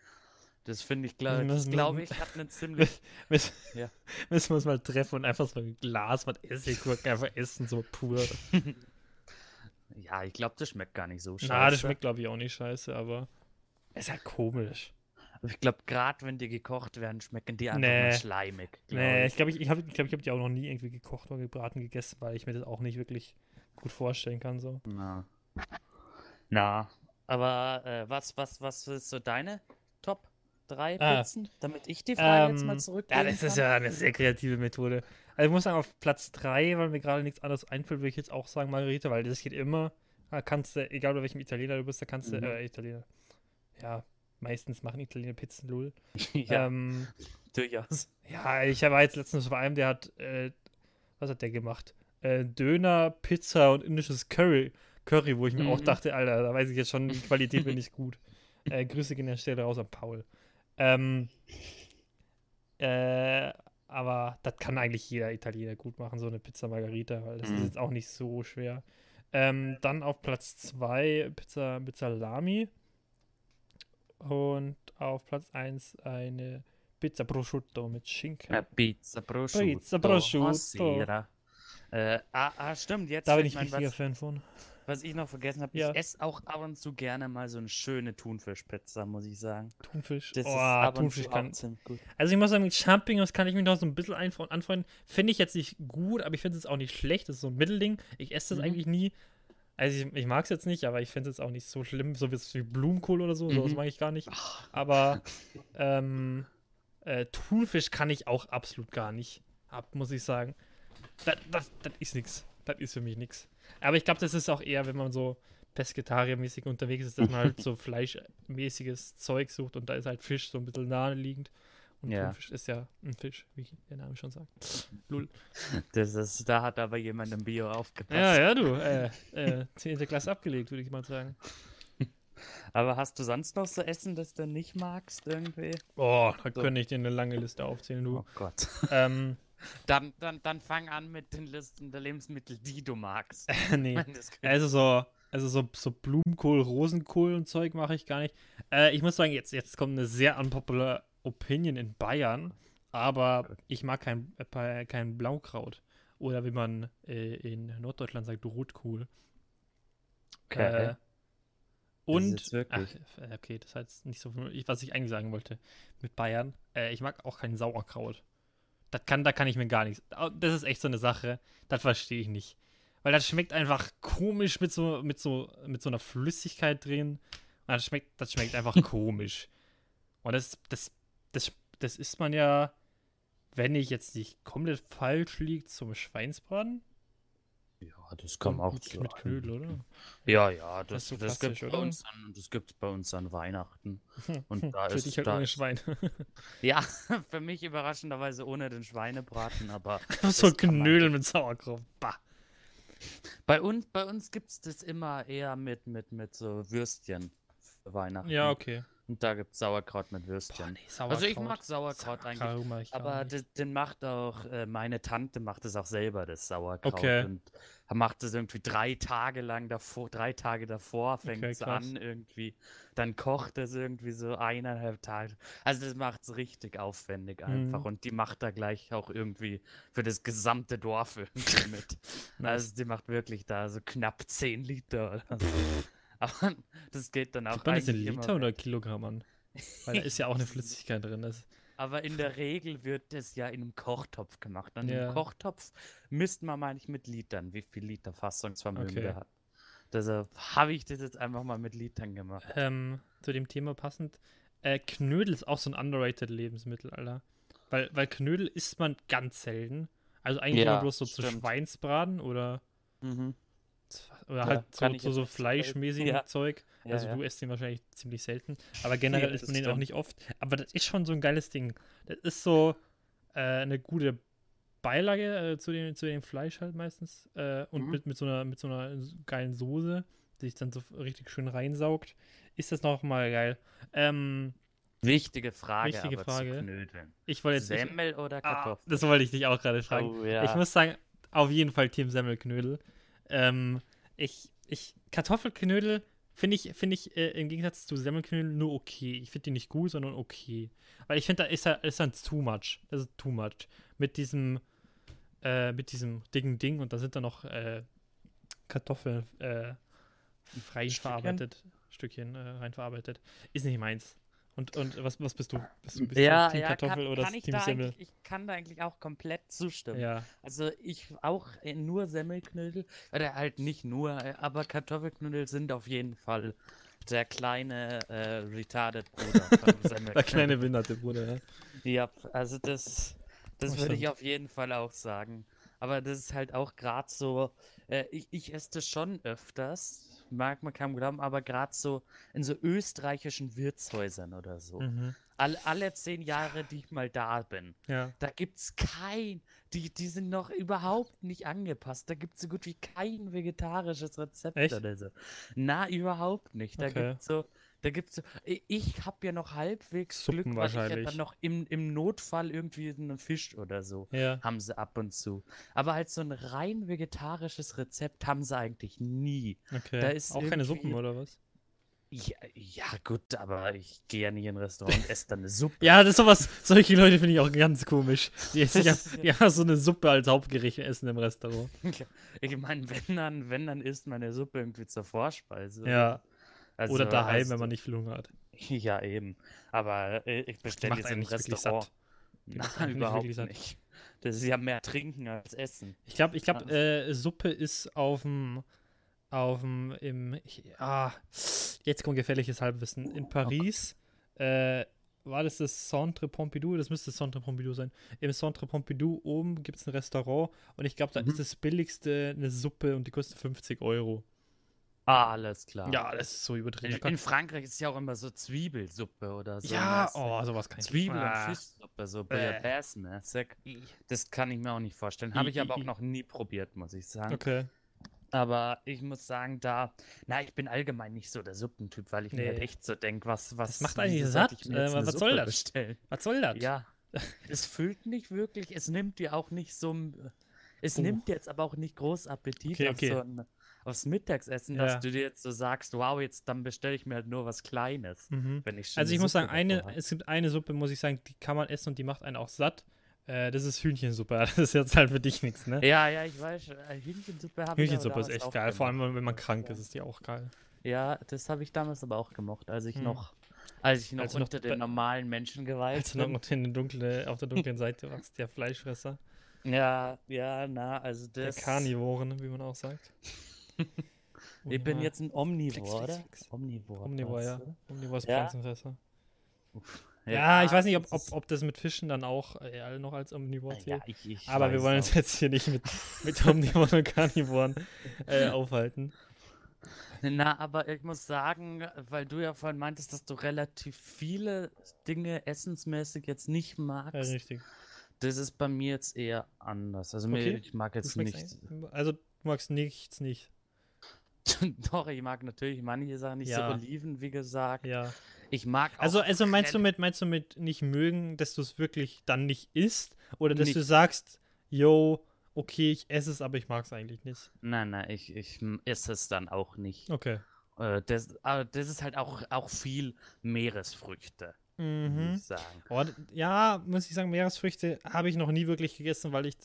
Das finde ich, glaube glaube ich, hat einen ziemlich. Müssen, Ja. müssen wir uns mal treffen und einfach so ein Glas von Essigurken einfach essen, so pur. ja, ich glaube, das schmeckt gar nicht so scheiße. Na, das schmeckt, glaube ich, auch nicht scheiße, aber es ist halt komisch. Aber ich glaube, gerade wenn die gekocht werden, schmecken die einfach Nee. schleimig. glaub Nee, ich. glaube, ich, ich habe ich glaub, ich hab die auch noch nie irgendwie gekocht oder gebraten gegessen, weil ich mir das auch nicht wirklich gut vorstellen kann. So. Na. Na. Aber äh, was, was, was ist so deine Top 3 Ah. Pizzen? Damit ich die Frage jetzt mal Ähm, zurückgeben Ja, das ist kann? ja eine sehr kreative Methode. Also ich muss sagen, auf Platz 3, weil mir gerade nichts anderes einfällt, würde ich jetzt auch sagen Margarita, weil das geht immer. Da kannst du, egal bei welchem Italiener du bist, da kannst du, Mhm. äh, Italiener. Ja, meistens machen Italiener Pizzen, lul. ja, Ähm, durchaus. ja, ich war jetzt letztens bei einem, der hat, äh, was hat der gemacht? Äh, Döner, Pizza und indisches Curry, Curry, wo ich mir auch Mhm. dachte, Alter, da weiß ich jetzt schon, die Qualität bin nicht gut. Äh, Grüße gehen an der Stelle raus an Paul. Ähm, äh, aber das kann eigentlich jeder Italiener gut machen, so eine Pizza Margarita, weil das ist Mhm. jetzt auch nicht so schwer. Ähm, dann auf Platz 2 Pizza, Pizza Lami. Und auf Platz 1 eine Pizza Prosciutto mit Schinken. Ja, Pizza Prosciutto. Pizza Prosciutto. Massera. Äh, ah, ah, stimmt, jetzt da bin ich mir ein, richtiger was, Fan von. was ich noch vergessen habe. Ja. Ich esse auch ab und zu gerne mal so eine schöne Thunfischpizza, muss ich sagen. Thunfisch. Das oh, ist ab und Thunfisch zu kann. ziemlich gut. Also ich muss sagen, mit Champignons kann ich mich noch so ein bisschen anfreunden. Finde ich jetzt nicht gut, aber ich finde es auch nicht schlecht. Das ist so ein Mittelding. Ich esse das Mhm. eigentlich nie. Also ich, ich mag es jetzt nicht, aber ich finde es jetzt auch nicht so schlimm, so wie, Blumenkohl oder so. Sowas Mhm. mag ich gar nicht. Aber ähm, äh, Thunfisch kann ich auch absolut gar nicht ab, muss ich sagen. Das, das, das ist nix. Das ist für mich nix. Aber ich glaube, das ist auch eher, wenn man so Pesketarier-mäßig unterwegs ist, dass man halt so fleischmäßiges Zeug sucht und da ist halt Fisch so ein bisschen naheliegend. Und Ja. Thunfisch ist ja ein Fisch, wie der Name schon sagt. Lul. Das ist, da hat aber jemand im Bio aufgepasst. Ja, ja, du. Äh, äh, 10. Klasse abgelegt, würde ich mal sagen. Aber hast du sonst noch so Essen, das du nicht magst irgendwie? Boah, da So. könnte ich dir eine lange Liste aufzählen, du. Oh Gott. Ähm, Dann, dann, dann fang an mit den Listen der Lebensmittel, die du magst. nee. Also so, also so, so Blumenkohl, Rosenkohl und Zeug mache ich gar nicht. Äh, ich muss sagen, jetzt, jetzt kommt eine sehr unpopular Opinion in Bayern, aber ich mag kein, äh, kein Blaukraut. Oder wie man äh, in Norddeutschland sagt, Rotkohl. Äh, und, ach, äh, okay, das heißt nicht so, was ich eigentlich sagen wollte mit Bayern. Äh, ich mag auch kein Sauerkraut. Das kann, da kann ich mir gar nichts. Das ist echt so eine Sache, das verstehe ich nicht. Weil das schmeckt einfach komisch mit so, mit so, mit so einer Flüssigkeit drin. Und das schmeckt, das schmeckt einfach komisch. Und das, das, das, das isst man ja, wenn ich jetzt nicht komplett falsch liege, zum Schweinsbraten. Ja, das kommt auch mit, zu mit. Knödel, oder? Ja, ja, das, so das klassisch, gibt's bei uns an, das gibt's bei uns an Weihnachten. Und da Für ist, dich halt da ohne ist- Schwein. Ja, für mich überraschenderweise ohne den Schweinebraten, aber so das kann man Knödel mit Sauerkraut. Bah. bei uns, bei uns gibt's das immer eher mit, mit, mit so Würstchen für Weihnachten. Ja, okay. Und da gibt's Sauerkraut mit Würstchen. Sauerkraut. also ich mag Sauerkraut, eigentlich. mag ich gar Aber den, den macht auch, äh, meine Tante macht es auch selber, das Sauerkraut. Okay. Und macht es irgendwie drei Tage lang davor, drei Tage davor fängt Okay, es krass. an irgendwie. Dann kocht es irgendwie so eineinhalb Tage. Also das macht es richtig aufwendig einfach. Mhm. Und die macht da gleich auch irgendwie für das gesamte Dorf irgendwie mit. Also die macht wirklich da so knapp 10 Liter. Aber das geht dann auch Gibt man das in Liter oder. Kilogramm an? Weil da ist ja auch eine Flüssigkeit drin. Das, Aber in der Regel wird das ja in einem Kochtopf gemacht. Und Ja. im Kochtopf misst man mal nicht mit Litern, wie viel Liter Fassungsvermögen Okay. der hat. Deshalb habe ich das jetzt einfach mal mit Litern gemacht. ähm, zu dem Thema passend. Äh, Knödel ist auch so ein underrated Lebensmittel, Alter. Weil, weil Knödel isst man ganz selten. Also eigentlich Ja, immer bloß so zu stimmt. Schweinsbraten oder, Mhm. Oder Ja, halt so, so, so nicht fleischmäßigen Ja. Zeug. Ja, also du isst den wahrscheinlich ziemlich selten. Aber generell isst man den auch nicht oft. Aber das ist schon so ein geiles Ding. Das ist so äh, eine gute Beilage äh, zu, dem, zu dem Fleisch halt meistens. Äh, und Mhm. mit, mit, so einer, mit so einer geilen Soße, die sich dann so richtig schön reinsaugt. Ist das nochmal geil. Ähm, Wichtige Frage, Wichtige Frage. ich wollte jetzt. Semmel oder ah, Kartoffeln? das wollte ich dich auch gerade fragen. Oh, ja. Ich muss sagen, auf jeden Fall Team Semmelknödel. Ähm, ich, ich, Kartoffelknödel finde ich, finde ich äh, im Gegensatz zu Semmelknödel nur okay. Ich finde die nicht gut, sondern okay. Weil ich finde, da ist, da ist dann too much. Das ist too much. Mit diesem, äh, mit diesem dicken Ding und da sind dann noch äh, Kartoffeln äh, rein Stückchen? verarbeitet. Stückchen äh, rein verarbeitet. Ist nicht meins. Und, und was, was bist du? Bist du, bist ja, du Team ja, Kartoffel kann, oder kann ich Team Semmel? ich kann da eigentlich auch komplett zustimmen. Ja. Also ich auch äh, nur Semmelknödel, oder halt nicht nur, äh, aber Kartoffelknödel sind auf jeden Fall der kleine äh, retarded Bruder von Semmelknödel. Der kleine behinderte Bruder, ja. Ja, also das, das Das würde ich auf jeden Fall auch sagen. Aber das ist halt auch gerade so, äh, ich, ich esse das schon öfters, mag man kaum glauben, aber gerade so in so österreichischen Wirtshäusern oder so. Mhm. All, alle zehn Jahre, die ich mal da bin, Ja. da gibt's kein, die, die sind noch überhaupt nicht angepasst. Da gibt's so gut wie kein vegetarisches Rezept Echt? oder so. Na, überhaupt nicht. Da Okay. gibt's so, da gibt's i- ich habe ja noch halbwegs Suppen Glück, weil ich ja wahrscheinlich. dann noch im, im Notfall irgendwie einen Fisch oder so Ja. haben sie ab und zu. Aber halt so ein rein vegetarisches Rezept haben sie eigentlich nie. Okay. Da ist auch keine Suppen oder was? Ja, ja gut, aber ich gehe ja nicht in ein Restaurant und esse dann eine Suppe. Ja, das ist sowas, solche Leute finde ich auch ganz komisch. Die essen ja, ja so eine Suppe als Hauptgericht essen im Restaurant. Ich meine, wenn dann, wenn dann isst man eine Suppe irgendwie zur Vorspeise. Ja. Also, Oder daheim, also- wenn man nicht viel Hunger hat. Ja, eben. Aber äh, ich bestelle jetzt im nicht wirklich Restaurant. Nein, nicht überhaupt satt. nicht. Das ist ja mehr trinken als essen. Ich glaube, ich glaube, Ah. äh, Suppe ist auf dem, auf dem, im, ah, jetzt kommt gefährliches Halbwissen. In Paris, äh, war das das Centre Pompidou? Das müsste das Centre Pompidou sein. Im Centre Pompidou oben gibt es ein Restaurant und ich glaube, da Mhm. ist das billigste eine Suppe und die kostet 50 Euro. Ah, alles klar. Ja, das ist so übertrieben. In, in Frankreich ist ja auch immer so Zwiebelsuppe oder so. ja, weißt du? oh, sowas kann ich Zwiebel- Ah. und Fischsuppe, so Bäh. Bouillabaisse-mäßig. Das kann ich mir auch nicht vorstellen. Habe ich aber auch noch nie probiert, muss ich sagen. Okay. Aber ich muss sagen, da, na, ich bin allgemein nicht so der Suppentyp, weil ich mir halt Nee. echt so denke, was, was. macht wieso eigentlich satt? Äh, was soll das? Bestellen? Was soll das? Ja, es füllt nicht wirklich, es nimmt dir auch nicht so, es Oh. nimmt jetzt aber auch nicht groß Appetit Okay, auf okay. so ein, aufs Mittagessen, Ja. dass du dir jetzt so sagst, wow, jetzt dann bestelle ich mir halt nur was Kleines, Mhm. wenn ich Also ich muss Suppe sagen, eine, es gibt eine Suppe, muss ich sagen, die kann man essen und die macht einen auch satt. Äh, das ist Hühnchensuppe. Das ist jetzt halt für dich nichts, ne? Ja, ja, ich weiß, äh, Hühnchensuppe habe Hühnchensuppe ist echt geil. Vor allem, gemacht, wenn man krank ist, ist die auch geil. Ja, das habe ich damals aber auch gemocht, als ich Hm. noch, als ich noch Als noch unter bei- den normalen Menschen geweilt Als du noch der dunkle, auf der dunklen Seite warst, der Fleischfresser. Ja, ja, na, also Der das. Karnivoren, wie man auch sagt. Ich bin jetzt ein Omnivore, fix. Omnivore. Omnivore, ja. Omnivore ist Ja. Pflanzenfresser. Ja, ich weiß nicht, ob, das ob, ob das mit Fischen dann auch äh, noch als Omnivore Ja, zählt. ich, ich Aber wir wollen auch. uns jetzt hier nicht mit, mit Omnivoren und Karnivoren äh, aufhalten. Na, aber ich muss sagen, weil du ja vorhin meintest, dass du relativ viele Dinge essensmäßig jetzt nicht magst. Ja, richtig. Das ist bei mir jetzt eher anders. Also mir, Okay. ich mag Du jetzt schmeckst nicht. ein- Also, du magst nichts nicht. Doch, ich mag natürlich manche Sachen nicht Ja. so Oliven, wie gesagt. Ja. Ich mag auch Also, also meinst du mit, meinst du mit nicht mögen, dass du es wirklich dann nicht isst? Oder dass du Nicht. sagst, yo, okay, ich esse es, aber ich mag es eigentlich nicht. Nein, nein, ich, ich esse es dann auch nicht. Okay. Äh, das, aber das ist halt auch, auch viel Meeresfrüchte, Mhm. ich sagen. Oh, ja, muss ich sagen, Meeresfrüchte habe ich noch nie wirklich gegessen, weil ich,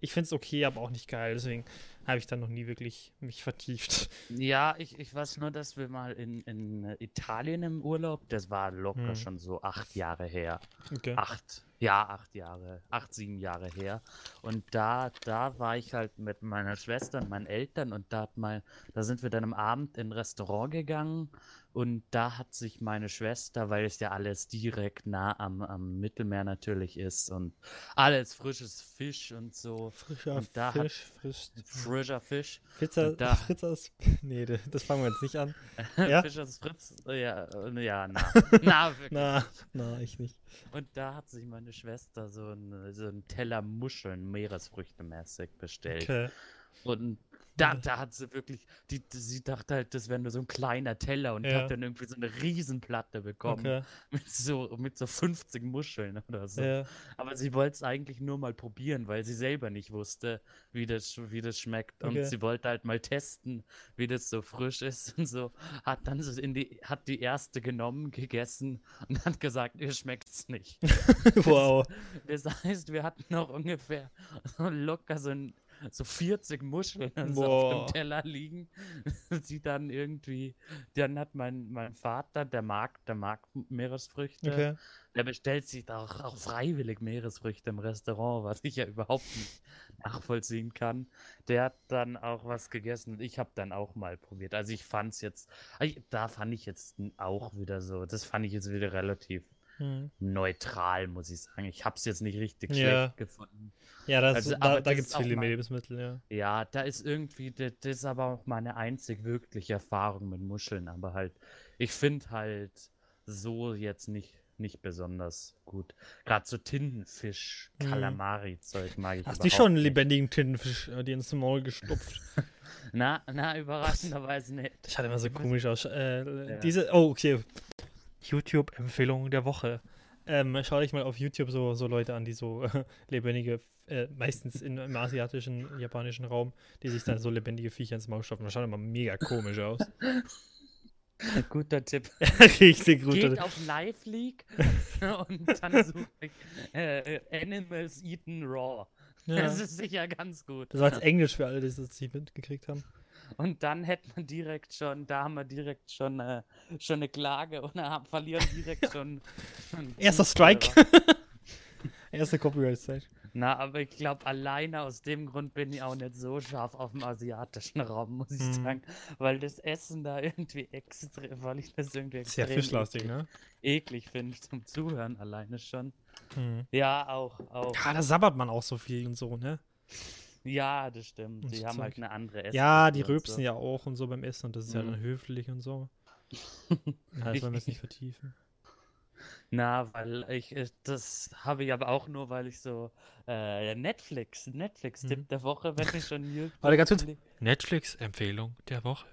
ich finde es okay, aber auch nicht geil. Deswegen habe ich dann noch nie wirklich mich vertieft. Ja, ich, ich weiß nur, dass wir mal in, in Italien im Urlaub, das war locker Hm. schon so acht Jahre her. Okay. Acht, ja, acht Jahre, acht, sieben Jahre her. Und da, da war ich halt mit meiner Schwester und meinen Eltern und da hat mal, da sind wir dann am Abend in ein Restaurant gegangen und da hat sich meine Schwester, weil es ja alles direkt nah am, am Mittelmeer natürlich ist und alles frisches Fisch und so, Frischer Und da hat- Fisch, frisch. frischer Fisch. Pizza, da- Fritzers. Nee, das, fangen wir jetzt nicht an. Ja? Fischers Fritz, ja, ja, na, na, wirklich. Na, na, ich nicht. Und da hat sich meine Schwester so einen so einen Teller Muscheln, Meeresfrüchte-mäßig bestellt. Okay. Und da, da hat sie wirklich, die, sie dachte halt, das wäre nur so ein kleiner Teller und Ja. hat dann irgendwie so eine Riesenplatte bekommen Okay. mit, so, mit so 50 Muscheln oder so. Ja. Aber sie wollte es eigentlich nur mal probieren, weil sie selber nicht wusste, wie das, wie das schmeckt. Und Okay. sie wollte halt mal testen, wie das so frisch ist und so. Hat dann so in die, hat die erste genommen, gegessen und hat gesagt, ihr schmeckt's nicht. wow. Das heißt, wir hatten noch ungefähr so locker so, ein, so 40 Muscheln so auf dem Teller liegen, die dann irgendwie, dann hat mein, mein Vater, der mag, der mag Meeresfrüchte, Okay. der bestellt sich da auch, auch freiwillig Meeresfrüchte im Restaurant, was ich ja überhaupt nicht nachvollziehen kann. Der hat dann auch was gegessen und ich habe dann auch mal probiert. Also ich fand es jetzt, da fand ich jetzt auch wieder so, das fand ich jetzt wieder relativ Hm. neutral, muss ich sagen. Ich habe es jetzt nicht richtig Ja. schlecht gefunden. Ja, das, Also, da, da gibt es viele mal- Lebensmittel, ja. Ja, da ist irgendwie, das, das ist aber auch meine einzig wirkliche Erfahrung mit Muscheln. Aber halt, ich finde halt so jetzt nicht, nicht besonders gut. Gerade so Tintenfisch, Mhm. Kalamari-Zeug mag ich Hast du schon einen nicht. lebendigen Tintenfisch äh, dir ins Maul gestopft? Na, na, überraschenderweise nicht. Das schaut immer so Ich komisch aus. Äh, Ja. Diese, oh, okay. YouTube-Empfehlung der Woche. Ähm, schau dich mal auf YouTube so, so Leute an, die so äh, lebendige, äh, meistens in, im asiatischen, japanischen Raum, die sich dann so lebendige Viecher ins Maul stopfen. Das schaut immer mega komisch aus. Guter Tipp. Richtig gut. Geht auf Live League und dann suche ich äh, Animals Eaten Raw. Ja. Das ist sicher ganz gut. Das war jetzt Englisch für alle, die das nicht mitgekriegt haben. Und dann hätte man direkt schon, da haben wir direkt schon, äh, schon eine Klage und haben, verlieren direkt schon. Erster. Strike. Erste Copyright-Strike. Na, aber ich glaube, alleine aus dem Grund bin ich auch nicht so scharf auf dem asiatischen Raum, muss ich Mhm. sagen. Weil das Essen da irgendwie extrem, weil ich das irgendwie Sehr extrem fischlastig, eklig, ne? eklig finde zum Zuhören alleine schon. Mhm. Ja, auch, auch. Ja, da sabbert man auch so viel und so, ne? Ja, das stimmt. Die so haben halt Zeug. eine andere Ja, die rülpsen ja auch und so beim Essen und das ist ja Mhm. dann höflich und so. Ja, das wollen wir jetzt nicht vertiefen. Na, weil ich, äh, das habe ich aber auch nur, weil ich so äh, Netflix, Netflix-Tipp Mhm. der Woche, wenn ich schon hier. Warte, ganz kurz. Netflix-Empfehlung der Woche.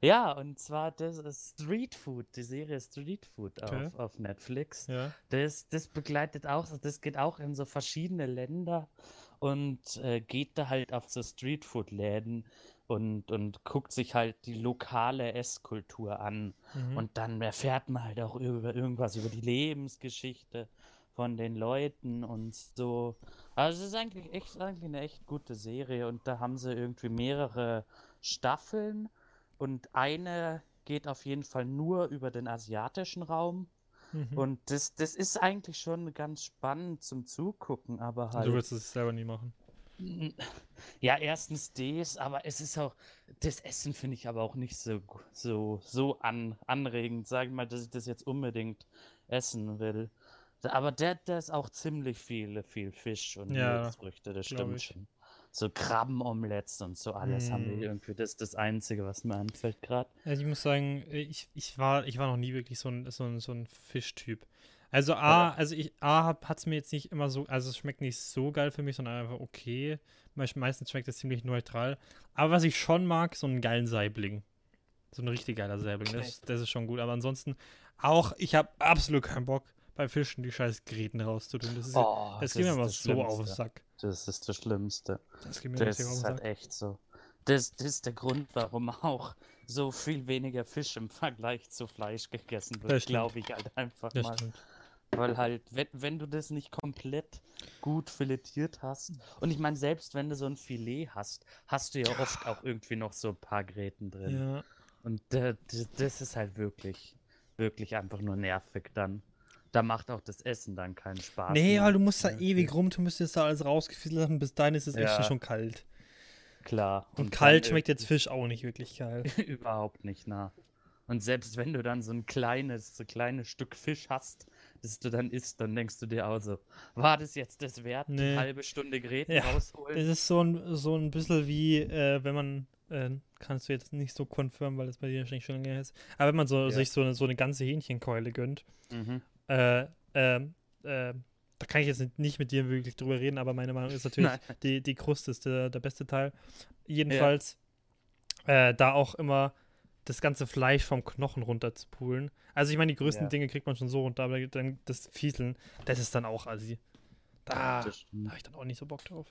Ja, und zwar das ist Street Food, die Serie Street Food Okay. auf, auf Netflix. Ja. Das, das begleitet auch, so- das geht auch in so verschiedene Länder und äh, geht da halt auf so Streetfood-Läden und, und guckt sich halt die lokale Esskultur an. Mhm. Und dann erfährt man halt auch über irgendwas über die Lebensgeschichte von den Leuten und so. Also es ist eigentlich echt eigentlich eine echt gute Serie und da haben sie irgendwie mehrere Staffeln und eine geht auf jeden Fall nur über den asiatischen Raum Mhm. und das, das ist eigentlich schon ganz spannend zum Zugucken, aber halt du würdest es selber nie machen. Ja, erstens das, aber es ist auch, das Essen finde ich aber auch nicht so, so, so an, anregend, sag ich mal, dass ich das jetzt unbedingt essen will. Da- Aber der, der ist auch ziemlich viel, viel Fisch und Ja, Meeresfrüchte, das stimmt schon. So Krabbenomelettes und so alles haben wir Mm. irgendwie. Das ist das Einzige, was mir anfällt gerade. Also ich muss sagen, ich, ich, war, ich war noch nie wirklich so ein, so ein, so ein Fischtyp. Also A, also ich, A hat es mir jetzt nicht immer so, also es schmeckt nicht so geil für mich, sondern einfach okay. Meist- Meistens schmeckt es ziemlich neutral. Aber was ich schon mag, so einen geilen Saibling. So ein richtig geiler Saibling. Das, das ist schon gut. Aber ansonsten auch, ich habe absolut keinen Bock, bei Fischen die scheiß Gräten rauszutun. Das, ist, ja- Oh, das geht mir immer das so auf den Schlimmste. Sack. Das ist das Schlimmste. Das geht mir Das ist halt echt so. Das, das ist der Grund, warum auch so viel weniger Fisch im Vergleich zu Fleisch gegessen Das wird, glaube ich halt einfach Das mal. stimmt. Weil halt, wenn, wenn du das nicht komplett gut filetiert hast, und ich meine, selbst wenn du so ein Filet hast, hast du ja oft auch irgendwie noch so ein paar Gräten drin. Ja. Und äh, das ist halt wirklich, wirklich einfach nur nervig dann. Da macht auch das Essen dann keinen Spaß. Nee, mehr. weil du musst da Ja, ewig rumtun, müsstest da alles rausgefisselt haben. Bis dahin ist Essen Ja. schon kalt. Klar. Und, dann kalt schmeckt irgendwie- jetzt Fisch auch nicht wirklich geil. Überhaupt nicht nah. Und selbst wenn du dann so ein kleines, so kleines Stück Fisch hast, das du dann isst, dann denkst du dir auch so, war das jetzt das wert, Nee. die halbe Stunde Gräten Ja, rausholen? Es ist so ein, so ein bisschen wie, äh, wenn man, äh, kannst du jetzt nicht so confirmen, weil das bei dir wahrscheinlich schon lange her ist, aber wenn man so, Ja. sich so eine, so eine ganze Hähnchenkeule gönnt, Mhm. Äh, ähm, äh, da kann ich jetzt nicht- mit dir wirklich drüber reden, aber meine Meinung ist natürlich, Nein. die, die Kruste ist der, der beste Teil. Jedenfalls, äh, da auch immer das ganze Fleisch vom Knochen runter zu pulen. Also ich meine, die größten Ja. Dinge kriegt man schon so runter, aber dann das Fieseln, das ist dann auch assi. Da, da habe ich dann auch nicht so Bock drauf.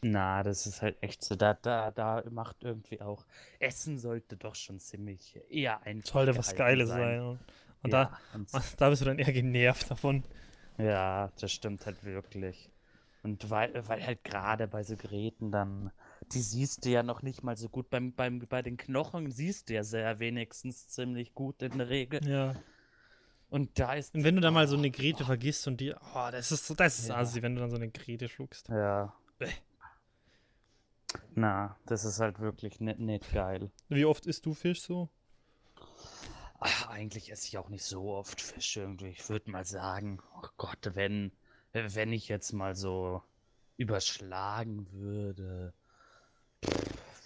Na, das ist halt echt so. Da, da, da macht irgendwie auch. Essen sollte doch schon ziemlich eher einfach. Sollte was Geiles sein. Und, und da, ja, und, da bist du dann eher genervt davon. ja, das stimmt halt wirklich. Und weil, weil halt gerade bei so Geräten dann, die siehst du ja noch nicht mal so gut. Beim, beim, bei den Knochen siehst du ja sehr wenigstens ziemlich gut in der Regel. Ja. Und da ist. Und wenn du dann mal so eine Grete vergisst und die, oh, das ist so, das ist Ja. assi, wenn du dann so eine Grete schluckst. Ja. Bäh. Na, das ist halt wirklich nicht, nicht geil. Wie oft isst du Fisch so? Ach, eigentlich esse ich auch nicht so oft Fisch irgendwie. Ich würde mal sagen, oh Gott, wenn, wenn ich jetzt mal so überschlagen würde,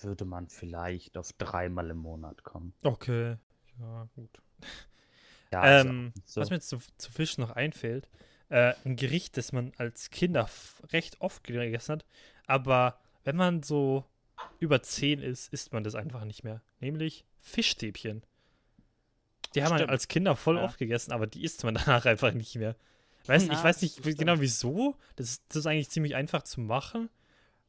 würde man vielleicht auf dreimal im Monat kommen. Okay. Ja, gut. Ja, also, ähm, so. Was mir jetzt zu, zu Fisch noch einfällt, äh, ein Gericht, das man als Kinder recht oft gegessen hat, aber wenn man so über 10 ist, isst man das einfach nicht mehr. Nämlich Fischstäbchen. Die haben man Stimmt. als Kinder voll Ja. oft gegessen, aber die isst man danach einfach nicht mehr. Weiß, ich Na, weiß nicht das wie- genau stimmt. wieso. Das ist, das ist eigentlich ziemlich einfach zu machen.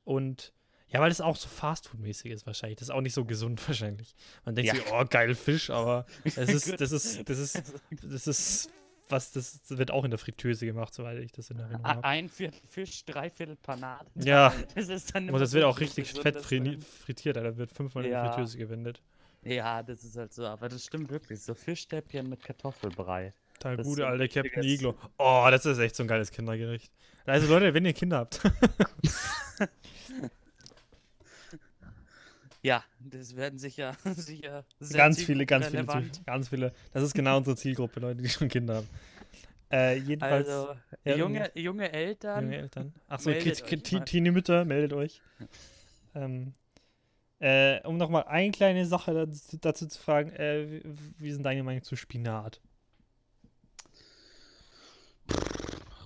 Und ja, weil es auch so Fastfood-mäßig ist wahrscheinlich. Das ist auch nicht so gesund wahrscheinlich. Man denkt Ja. sich, oh, geil Fisch, aber es ist, das ist, das ist, das ist, was, das wird auch in der Fritteuse gemacht, soweit ich das in Erinnerung habe. Ein Viertel Fisch, drei Viertel Panade. Ja, Das ist dann und das wird auch richtig fett frittiert, Alter. wird fünfmal in die. Fritteuse gewendet. Ja, das ist halt so, aber das stimmt wirklich. So Fischstäbchen mit Kartoffelbrei. Total Das gute alte Captain Iglo. Oh, das ist echt so ein geiles Kindergericht. Also Leute, wenn ihr Kinder habt, Ja, das werden sicher, sicher sehr ganz viele, ganz viele, relevant. Ganz viele. Das ist genau unsere Zielgruppe, Leute, die schon Kinder haben. Äh, jedenfalls. Also, junge, junge Eltern. Junge Eltern. Achso. Teenie-Mütter, meldet euch. ähm, äh, um nochmal eine kleine Sache dazu, dazu zu fragen, äh, wie, sind deine Meinung zu Spinat?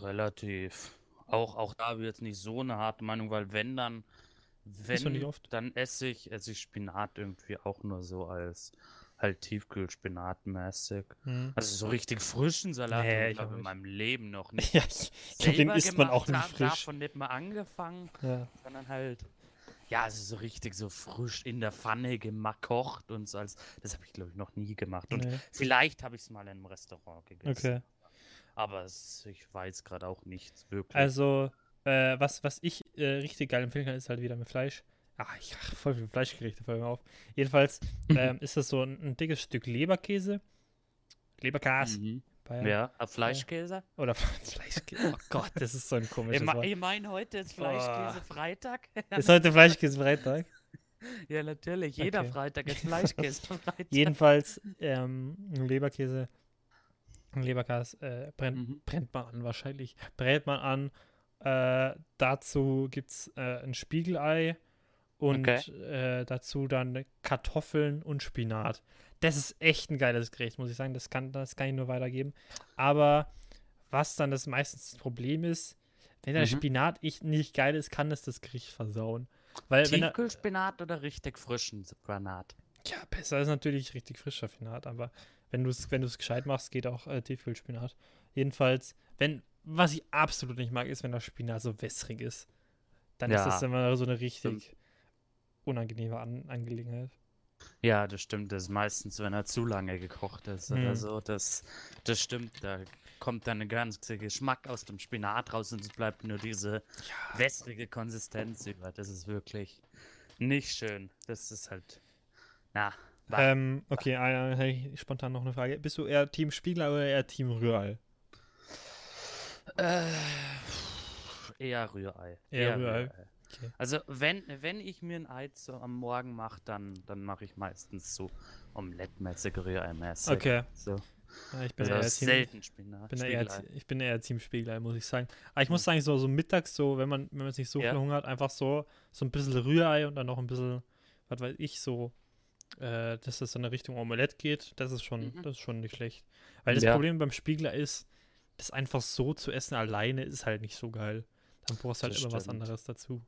Relativ. Auch, auch da habe ich jetzt nicht so eine harte Meinung, weil wenn dann, wenn, dann esse ich, esse ich Spinat irgendwie auch nur so als halt Tiefkühlspinatmäßig. Hm. Also so richtig frischen Salat Nee, habe ich glaube in meinem Leben noch nicht. Ja, ich, den isst man auch nicht frisch. Davon nicht mal angefangen, Ja. sondern halt, ja, also so richtig so frisch in der Pfanne gekocht und so als, das habe ich glaube ich noch nie gemacht. Und Nee. vielleicht habe ich es mal in einem Restaurant gegessen. Okay. Aber es, ich weiß gerade auch nicht wirklich. Also, äh, was, was ich äh, richtig geil empfehlen kann, ist halt wieder mit Fleisch. Ach, ich ach, voll viel Fleischgerichte fallen mir auf. Jedenfalls ähm, ist das so ein, ein dickes Stück Leberkäse. Leberkäse. Mhm. Bayern. Ja, Fleischkäse. Oder Fleischkäse. Oh Gott, das ist so ein Ich, komisches me- Wort. ich meine, heute ist Fleischkäse Freitag. Ist heute Fleischkäse Freitag? ja, natürlich. Jeder Okay. Freitag ist Fleischkäse Freitag. Jedenfalls ähm, ein Leberkäse. Ein Leberkäse äh, brennt, Mhm. brennt man an wahrscheinlich. Brät man an. Äh, dazu gibt es äh, ein Spiegelei und Okay. äh, dazu dann Kartoffeln und Spinat. Das ist echt ein geiles Gericht, muss ich sagen. Das kann, das kann ich nur weitergeben. Aber was dann das meistens das Problem ist, wenn der Mhm. Spinat ich, nicht geil ist, kann es das Gericht versauen. Weil wenn er, Tiefkühlspinat oder richtig frischen Spinat? ja, besser ist natürlich richtig frischer Spinat, aber wenn du es wenn du's gescheit machst, geht auch äh, Tiefkühlspinat. Jedenfalls, wenn, was ich absolut nicht mag, ist, wenn der Spinat so wässrig ist. Dann ist Ja, das immer so eine richtig stimmt. unangenehme An Angelegenheit. Ja, das stimmt. Das ist meistens, wenn er zu lange gekocht ist oder Mhm. so. Das, das stimmt. Da kommt dann ein ganzer Geschmack aus dem Spinat raus und es bleibt nur diese wässrige Konsistenz über. Das ist wirklich nicht schön. Das ist halt. Na. bah. Ähm, okay, äh, hey, spontan noch eine Frage. Bist du eher Team Spiegler oder eher Team Rührei? Äh, eher Rührei. Eher Rührei. Okay. Also wenn, wenn ich mir ein Ei so am Morgen mache, dann, dann mache ich meistens so Omelettmäßig, Rührei-mäßig. Okay. So. Ja, ich bin Also eher Team, selten Spinat. bin eher, ich bin eher Team Spiegelei, muss ich sagen. Aber ich muss sagen, so, so mittags, so, wenn man, wenn man nicht so Ja. viel Hunger hat, einfach so, so ein bisschen Rührei und dann noch ein bisschen, was weiß ich, so, äh, dass das in eine Richtung Omelette geht, das ist schon, Mhm. das ist schon nicht schlecht. Weil das Ja. Problem beim Spiegler ist, das einfach so zu essen alleine ist halt nicht so geil. Dann brauchst du halt Das immer was stimmt. anderes dazu.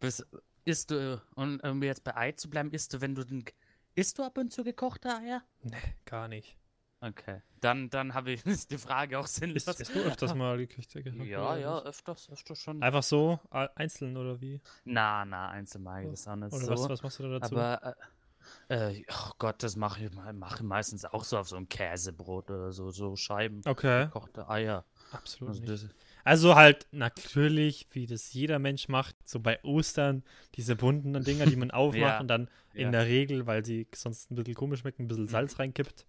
Bis, isst du, und um jetzt bei Ei zu bleiben, isst du, wenn du den. Isst du ab und zu gekochte Eier? Nee, gar nicht. Okay. Dann, dann habe ich die Frage auch sinnlos. Ist, isst du öfters mal gekücht? Ja, ja, öfters, öfters schon. Einfach so, einzeln oder wie? Na, na, einzeln mag ich das auch nicht Oder so. was, was machst du da dazu? Aber, äh, äh, oh Gott, das mache ich, mal- mache ich meistens auch so auf so ein Käsebrot oder so, so Scheiben okay, gekochte Eier. absolut Also nicht. Also halt natürlich, wie das jeder Mensch macht, so bei Ostern, diese bunten Dinger, die man aufmacht Ja, und dann in ja. der Regel, weil sie sonst ein bisschen komisch schmecken, ein bisschen Salz reinkippt.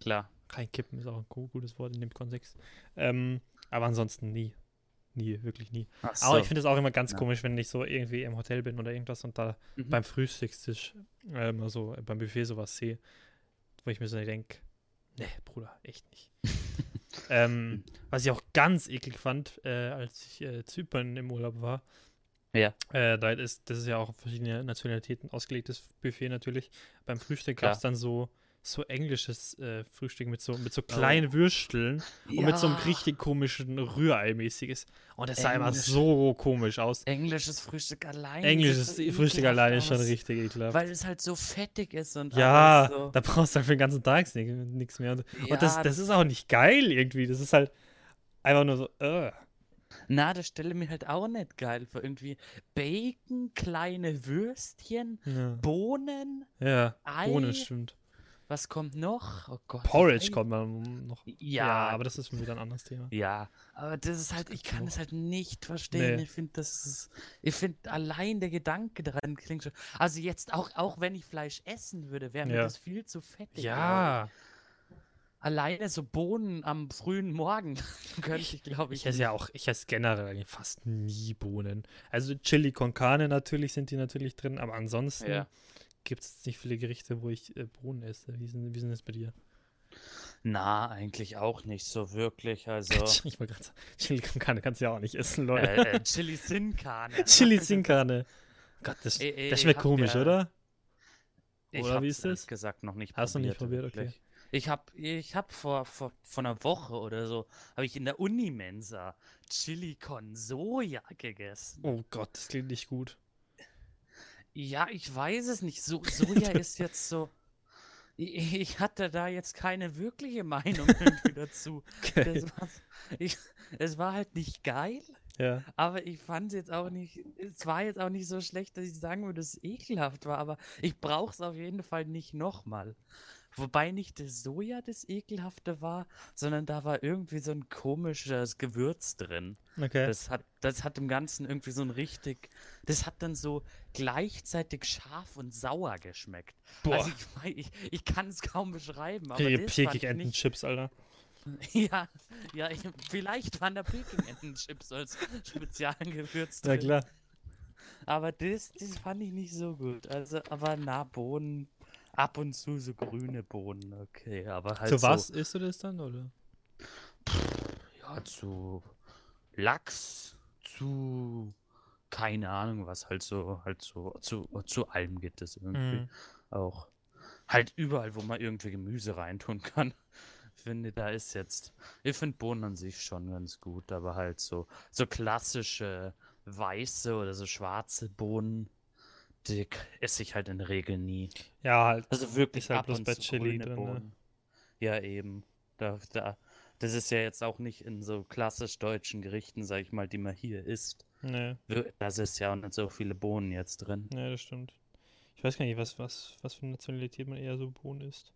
klar. Reinkippen ist auch ein gu- gutes Wort in dem Kontext. Ähm, aber ansonsten nie. Nie, wirklich nie. Ach Aber so. ich finde es auch immer ganz Ja. komisch, wenn ich so irgendwie im Hotel bin oder irgendwas und da Mhm. beim Frühstückstisch, ähm, also beim Buffet sowas sehe, wo ich mir so denke, nee, Bruder, echt nicht. ähm, was ich auch ganz eklig fand, äh, als ich äh, Zypern im Urlaub war, Ja. äh, da ist, das ist ja auch auf verschiedene Nationalitäten ausgelegtes Buffet natürlich. Beim Frühstück gab es dann so, so englisches äh, Frühstück mit so, mit so Oh. kleinen Würsteln und mit so einem Ja. richtig komischen Rührei-mäßiges. Und das sah immer so komisch aus. Englisches Frühstück allein. Englisches so Frühstück alleine ist schon richtig ekelhaft. Weil es halt so fettig ist und Ja, so. da brauchst du halt für den ganzen Tag nichts mehr. Und, Ja, und das, das ist auch nicht geil irgendwie. Das ist halt einfach nur so, uh. Na, das stelle mir halt auch nicht geil vor. Irgendwie Bacon, kleine Würstchen, Ja, Bohnen. ja Ei. ohne stimmt. Was kommt noch? Oh Gott. Porridge kommt man noch. Ja, Ja, aber das ist schon wieder ein anderes Thema. Ja, aber das ist halt, ich kann es halt nicht verstehen. Nee. Ich finde, das ist, ich finde allein der Gedanke daran klingt schon. Also jetzt auch, auch wenn ich Fleisch essen würde, wäre mir Ja. das viel zu fettig. glaub Ja, ich. Alleine so Bohnen am frühen Morgen könnte ich, glaube ich. ich esse ja auch, ich esse generell fast nie Bohnen. Also Chili con Carne natürlich sind die natürlich drin, aber ansonsten Ja. Gibt es nicht viele Gerichte, wo ich äh, Bohnen esse. Wie sind, wie sind das bei dir? Na, eigentlich auch nicht so wirklich. Also, Ich gerade sagen, Chili con Carne kannst du ja auch nicht essen, Leute. äh, äh, Chili Sin Carne. Chili sin Carne. Gott, das, Ey, das schmeckt komisch, ihr- oder? Ich Oder wie ist das? gesagt noch nicht Hast du probiert. nicht probiert, okay. wirklich. Ich hab, ich hab vor, vor, vor einer Woche oder so, habe ich in der Unimensa Chili con Soja gegessen. Oh Gott, das klingt nicht gut. Ja, ich weiß es nicht. So, Soja ist jetzt so. Ich, ich hatte da jetzt keine wirkliche Meinung irgendwie dazu. Okay. War, ich, es war halt nicht geil, Ja. aber ich fand es jetzt auch nicht. Es war jetzt auch nicht so schlecht, dass ich sagen würde, dass es ekelhaft war, aber ich brauche es auf jeden Fall nicht nochmal. Wobei nicht das Soja das Ekelhafte war, sondern da war irgendwie so ein komisches Gewürz drin. Okay. Das hat, das hat im Ganzen irgendwie so ein richtig. Das hat dann so gleichzeitig scharf und sauer geschmeckt. Boah. Also ich, ich, ich kann es kaum beschreiben, aber Pekig das. Entenchips, Alter. Ja, ja, ich, vielleicht waren da Peking-Entenchips als Spezialgewürz Ja drin. klar. Aber das, das fand ich nicht so gut. Also, aber na, Bohnen, ab und zu so grüne Bohnen, okay. Aber halt Zu so, was isst du das dann, oder? ja, zu Lachs, zu keine Ahnung, was halt so, halt so, zu, zu allem geht es irgendwie Mhm. auch. Halt überall, wo man irgendwie Gemüse reintun kann. Finde, da ist jetzt. Ich finde Bohnen an sich schon ganz gut, aber halt so, so klassische weiße oder so schwarze Bohnen, die k- esse ich halt in der Regel nie. Ja, halt. Also wirklich Ist halt ab bloß und bei zu Chili drin, ne? Ja, eben. Da, da, das ist ja jetzt auch nicht in so klassisch deutschen Gerichten, sag ich mal, die man hier isst. Nee, Das ist ja auch nicht so viele Bohnen jetzt drin. nee, das stimmt. Ich weiß gar nicht, was, was, was für eine Nationalität man eher so Bohnen isst.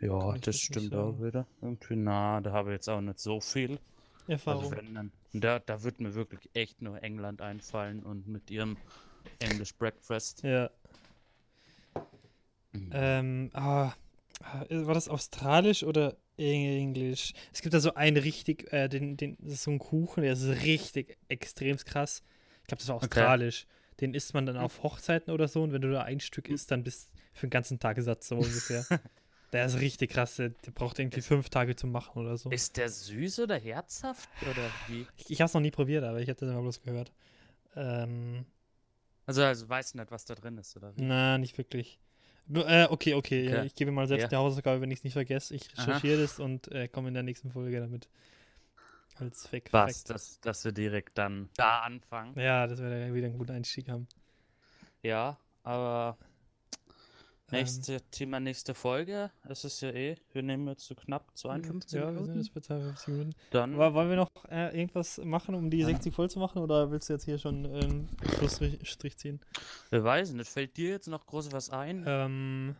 Ja, das nicht stimmt auch wieder. Irgendwie, na, da habe ich jetzt auch nicht so viel. Also Erfahrung. wenn dann, da, da wird mir wirklich echt nur England einfallen und mit ihrem English Breakfast. Ja. Mhm. Ähm, ah, ah, war das australisch oder englisch? Es gibt da so einen richtig, äh, den, den, das ist so ein Kuchen, der ist richtig extrem krass. Ich glaube, das war Okay. australisch. Den isst man dann Hm. auf Hochzeiten oder so und wenn du da ein Stück isst, dann bist du für den ganzen Tag satt, so ungefähr. der ist richtig krass, der, der braucht irgendwie fünf Tage zu machen oder so. Ist der süß oder herzhaft oder wie? Ich, ich habe es noch nie probiert, aber ich habe das immer bloß gehört. Ähm, Also, also weißt du nicht, was da drin ist, oder wie? na, nicht wirklich. Äh, okay, okay, ja, Okay. ich gebe mal selbst Ja. die Hausaufgabe, wenn ich es nicht vergesse. Ich Aha. recherchiere das und äh, komme in der nächsten Folge damit. Als Fact. Was, dass, dass wir direkt dann da anfangen. Ja, das wäre dann wieder ein guter Einstieg haben. Ja, aber Ähm, nächste Thema, nächste Folge. Es ist ja eh, wir nehmen jetzt so knapp 52 ja, wir sind Minuten. jetzt bei 52 Minuten. Dann Aber wollen wir noch äh, irgendwas machen, um die 60 voll zu machen? Oder willst du jetzt hier schon ähm, einen Schlussstrich Strich ziehen? Wir weiß nicht, fällt dir jetzt noch groß was ein? Ähm,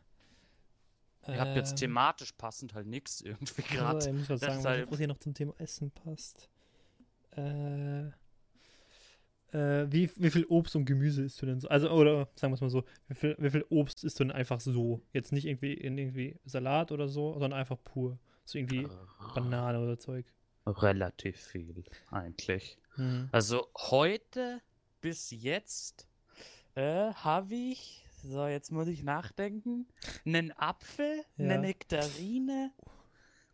Ihr habt jetzt ähm, thematisch passend halt nichts irgendwie Also, gerade. ich muss was sagen, was hier noch zum Thema Essen passt. Äh, äh, wie, wie viel Obst und Gemüse isst du denn so? Also, oder sagen wir es mal so, wie viel, wie viel Obst isst du denn einfach so? Jetzt nicht irgendwie in irgendwie Salat oder so, sondern einfach pur. So irgendwie Banane oder Zeug. Relativ viel, eigentlich. Hm. Also heute bis jetzt äh, habe ich, so jetzt muss ich nachdenken, einen Apfel, Ja. eine Nektarine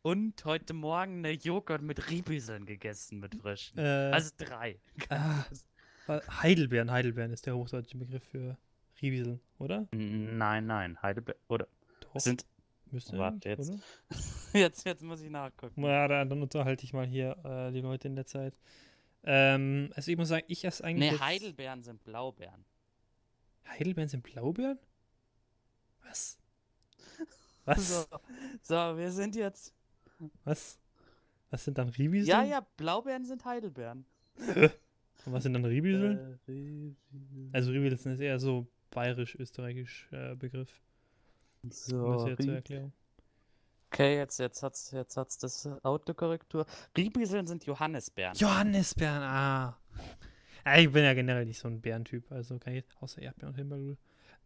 und heute Morgen eine Joghurt mit Ribüseln gegessen mit frischen. Äh, Also drei. ah, Heidelbeeren, Heidelbeeren ist der hochdeutsche Begriff für Rieseln, oder? Nein, nein, Heidelberg. Oder Doch, sind. müsste warte jetzt. Jetzt, jetzt muss ich nachgucken. Ja, dann, unterhalte ich mal hier äh, die Leute in der Zeit. Ähm, also ich muss sagen, ich esse eigentlich. Nee, Heidelbeeren sind Blaubeeren. Heidelbeeren sind Blaubeeren? Was? Was? So, so, wir sind jetzt. Was? Was sind dann Ribieseln? Ja, ja, Blaubeeren sind Heidelbeeren. Und was sind dann Ribieseln? Äh. Also Ribieseln ist eher so bayerisch-österreichisch äh, Begriff. So, das zur Erklärung. okay, jetzt, jetzt hat's, jetzt hat's das Autokorrektur. Ribieseln sind Johannisbeeren. Johannisbeeren, ah. Ich bin ja generell nicht so ein Bärentyp, also kann ich, außer Erdbeeren und Himbeerlul.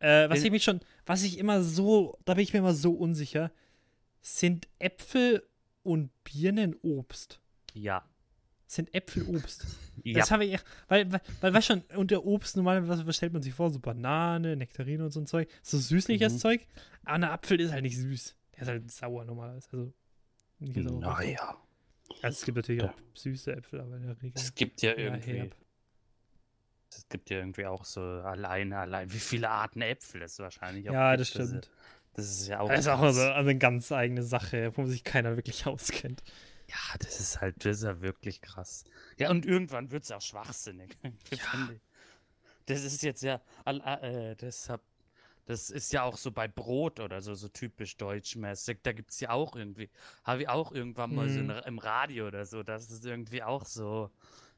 Äh, was ich mich schon, was ich immer so, da bin ich mir immer so unsicher, sind Äpfel und Birnen Obst. Ja. Sind Äpfel Obst? Ja. Das habe ich echt, weil, weil, weil, weißt schon, unter Obst normalerweise, was stellt man sich vor? So Banane, Nektarine und so ein Zeug. So süßliches Mhm. Zeug. Aber ein Apfel ist halt nicht süß. Der ist halt sauer normalerweise. Also auch richtig. Naja. Also es gibt natürlich Ja. auch süße Äpfel, aber in der Regel. Es gibt ja irgendwie. herb. Es gibt ja irgendwie auch so alleine, allein, wie viele Arten Äpfel es wahrscheinlich auch Ja, gibt. das stimmt. ist, das ist ja auch. Das ist auch also eine ganz eigene Sache, wo sich keiner wirklich auskennt. Ja, das ist halt, das ist ja wirklich krass. Ja, und irgendwann wird es auch schwachsinnig. ich. Das ist jetzt ja, äh, deshalb, das ist ja auch so bei Brot oder so, so typisch deutschmäßig. Da gibt es ja auch irgendwie, habe ich auch irgendwann mal so Mhm. in, im Radio oder so, dass es irgendwie auch so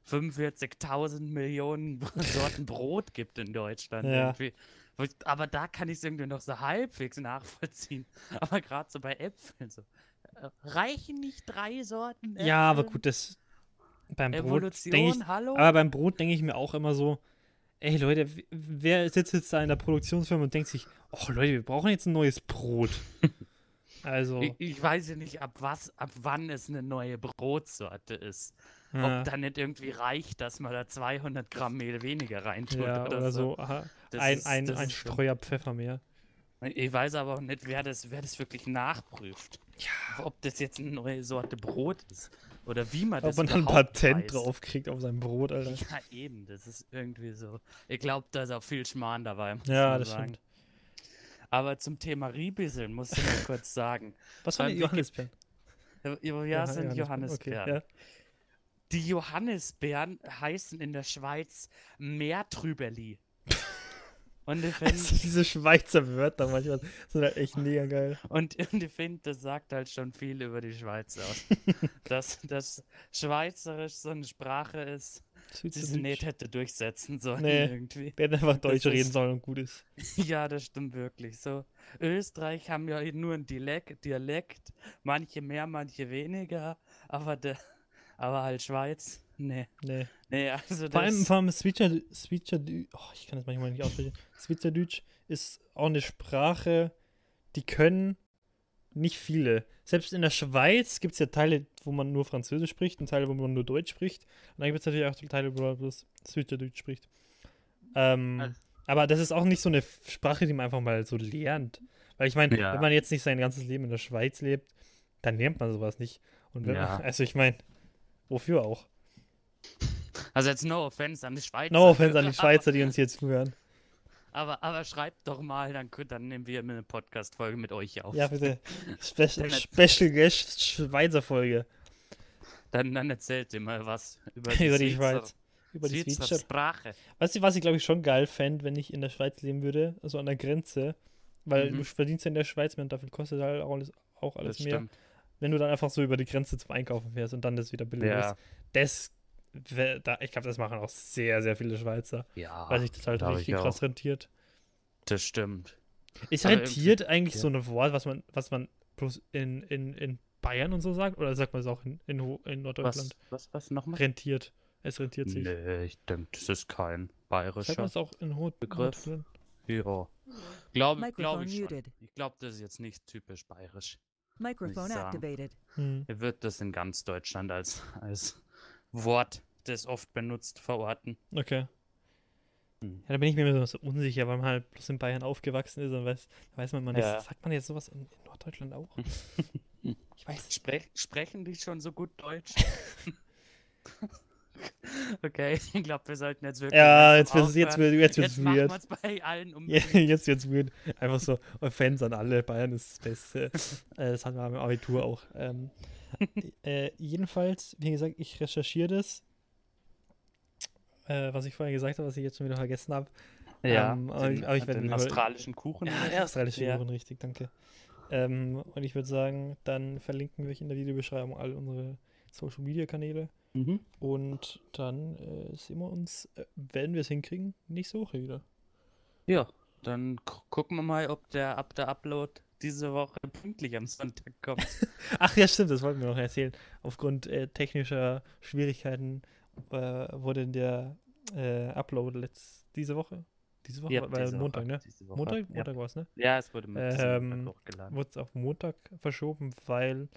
45.000 Millionen Sorten Brot gibt in Deutschland. Ja. Irgendwie. Aber da kann ich es irgendwie noch so halbwegs nachvollziehen. Aber gerade so bei Äpfeln so. Reichen nicht drei Sorten? Ja, aber Äpfel? gut, das beim Brot Evolution, denke ich, hallo? aber beim Brot denke ich mir auch immer so, ey Leute, wer sitzt jetzt da in der Produktionsfirma und denkt sich, oh Leute, wir brauchen jetzt ein neues Brot. Also, Ich, ich weiß ja nicht, ab was, ab wann es eine neue Brotsorte ist. ja, Ob dann nicht irgendwie reicht, dass man da 200 Gramm Mehl weniger reintut ja, oder, oder so. aha, ein, ist- ein, ein Streuer Pfeffer mehr. Ich weiß aber auch nicht, wer das, wer das wirklich nachprüft. Ja, Ob das jetzt eine neue Sorte Brot ist. Oder wie man ob das man dann ein Patent weiß. drauf kriegt auf sein Brot, Alter. Ja, eben, das ist irgendwie so. Ich glaube, da ist auch viel Schmarrn dabei. Muss Ja, man das sagen. stimmt. Aber zum Thema Riebisseln muss ich mal kurz sagen. Was war die Johannisbeeren? Ja, ja, sind Johannisbeeren. Okay, ja. Die Johannisbeeren heißen in der Schweiz Meertrüberli. Und ich Also finde, diese Schweizer Wörter manchmal sind halt echt mega geil. und, und ich find, das sagt halt schon viel über die Schweiz aus. dass, dass Schweizerisch so eine Sprache ist, die sie nicht hätte durchsetzen sollen Nee. irgendwie. Werden einfach Deutsch ist- reden sollen und gut ist. Ja, das stimmt wirklich. So, Österreich haben ja nur ein Dialekt, Dialekt, manche mehr, manche weniger, aber der, aber halt Schweiz, nee, Nee. nee, also Vor allem, vor allem Switcher, Switcher, oh, ich kann das manchmal nicht aussprechen. Switcherdeutsch ist auch eine Sprache, die können nicht viele. Selbst in der Schweiz gibt es ja Teile, wo man nur Französisch spricht und Teile, wo man nur Deutsch spricht. Und dann gibt es natürlich auch Teile, wo man bloß Switcherdeutsch spricht. Ähm, Also- aber das ist auch nicht so eine Sprache, die man einfach mal so lernt. Weil ich meine, Ja. wenn man jetzt nicht sein ganzes Leben in der Schweiz lebt, dann lernt man sowas nicht. Und wenn Ja. man, also ich meine, wofür auch? Also jetzt no offense an die Schweizer. No offense an die Schweizer, die uns hier zuhören. Aber, aber schreibt doch mal, dann, dann nehmen wir eine Podcast-Folge mit euch auf. Ja, bitte. Spe Special Guest Schweizer Folge Dann, dann erzählt ihr mal was über über die Schweizer- Schweiz. Über die Schweizer Schweizer. Sprache. Weißt du, was ich glaube ich schon geil fände, wenn ich in der Schweiz leben würde, also an der Grenze, weil Mhm. du verdienst ja in der Schweiz mehr und dafür kostet halt auch alles, auch alles Das mehr. stimmt. Wenn du dann einfach so über die Grenze zum Einkaufen fährst und dann das wieder billiger Ja, ist. Das, ich glaube, das machen auch sehr, sehr viele Schweizer, ja, weil sich das halt richtig auch. krass rentiert. das stimmt. Ist rentiert eigentlich ja. so ein Wort, was man, was man bloß in, in, in Bayern und so sagt? Oder sagt man es auch in, in, in Was, Norddeutschland? was, was nochmal? Rentiert. Es rentiert sich. Nee, ich denke, das ist kein Sagt bayerischer man es auch in Ho Begriff. Ja. Glaube glaub ich schon. Ich glaube, das ist jetzt nicht typisch bayerisch. Microphone sagen. activated. Hm. Er wird das in ganz Deutschland als, als Wort, das oft benutzt, verorten. Okay. Hm. Ja, da bin ich mir immer so unsicher, weil man halt bloß in Bayern aufgewachsen ist und weiß, da weiß man, man Ja. ist, sagt man jetzt sowas in, in Norddeutschland auch? ich weiß. Sprech, sprechen die schon so gut Deutsch? okay, ich glaube, wir sollten jetzt wirklich. Ja, jetzt jetzt wird, jetzt wird's Jetzt machen wir weird. es bei allen unbedingt. jetzt wird's weird. Einfach so, Fans an alle, Bayern ist das Beste. äh, das hatten wir im Abitur auch. Ähm, äh, jedenfalls, wie gesagt, ich recherchiere das. Äh, was ich vorher gesagt habe, was ich jetzt schon wieder vergessen habe. Ja, Ähm, aber den, ich- aber ich den australischen Kuchen. Ja, oder der so? australische Ja. Kuchen, richtig, danke. Ähm, und ich würde sagen, dann verlinken wir euch in der Videobeschreibung all unsere Social Media Kanäle. Mhm. Und dann äh, sehen wir uns, äh, werden wir es hinkriegen, nächste Woche wieder. Ja, dann gu- gucken wir mal, ob der ab der Upload diese Woche pünktlich am Sonntag kommt. Ach ja, stimmt, das wollten wir noch erzählen. Aufgrund äh, technischer Schwierigkeiten äh, wurde der äh, Upload letzt, diese Woche, diese Woche, Ja, war, war diese Montag, Woche, ne? Woche. Montag, Ja. Montag war es, ne? Ja, es wurde mit Ähm, Montag hochgeladen. Wurde es auf Montag verschoben, weil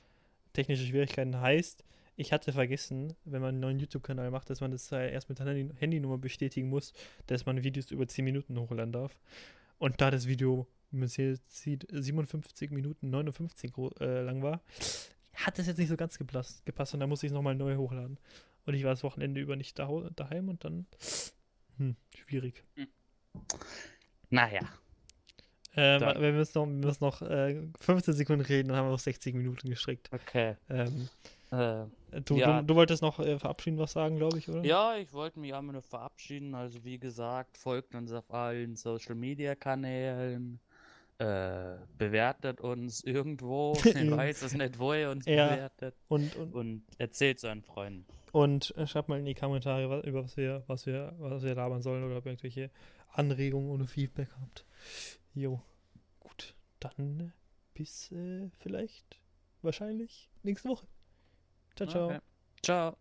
technische Schwierigkeiten heißt, ich hatte vergessen, wenn man einen neuen YouTube-Kanal macht, dass man das erst mit Handy Handynummer bestätigen muss, dass man Videos über 10 Minuten hochladen darf. Und da das Video, wie man es hier sieht, 57 Minuten 59 gro- äh, lang war, hat es jetzt nicht so ganz gepasst, gepasst und dann musste ich es nochmal neu hochladen. Und ich war das Wochenende über nicht da, daheim und dann, hm, schwierig. Naja. Ähm, wir müssen noch, wir müssen noch äh, 15 Sekunden reden, dann haben wir auf 60 Minuten gestrickt. Okay. Ähm, Äh, du, Ja. du, du wolltest noch äh, verabschieden was sagen, glaube ich, oder? ja, ich wollte mich einmal nur verabschieden. Also wie gesagt, folgt uns auf allen Social Media Kanälen. Äh, bewertet uns irgendwo. Ich weiß es nicht, wo ihr uns Ja. bewertet. Und, und, Und erzählt euren Freunden. und äh, schreibt mal in die Kommentare, was, über was wir, was wir, was wir labern sollen oder ob ihr irgendwelche Anregungen oder Feedback habt. Jo. Gut. Dann äh, bis äh, vielleicht, wahrscheinlich nächste Woche. Ciao, ciao. Okay. Ciao.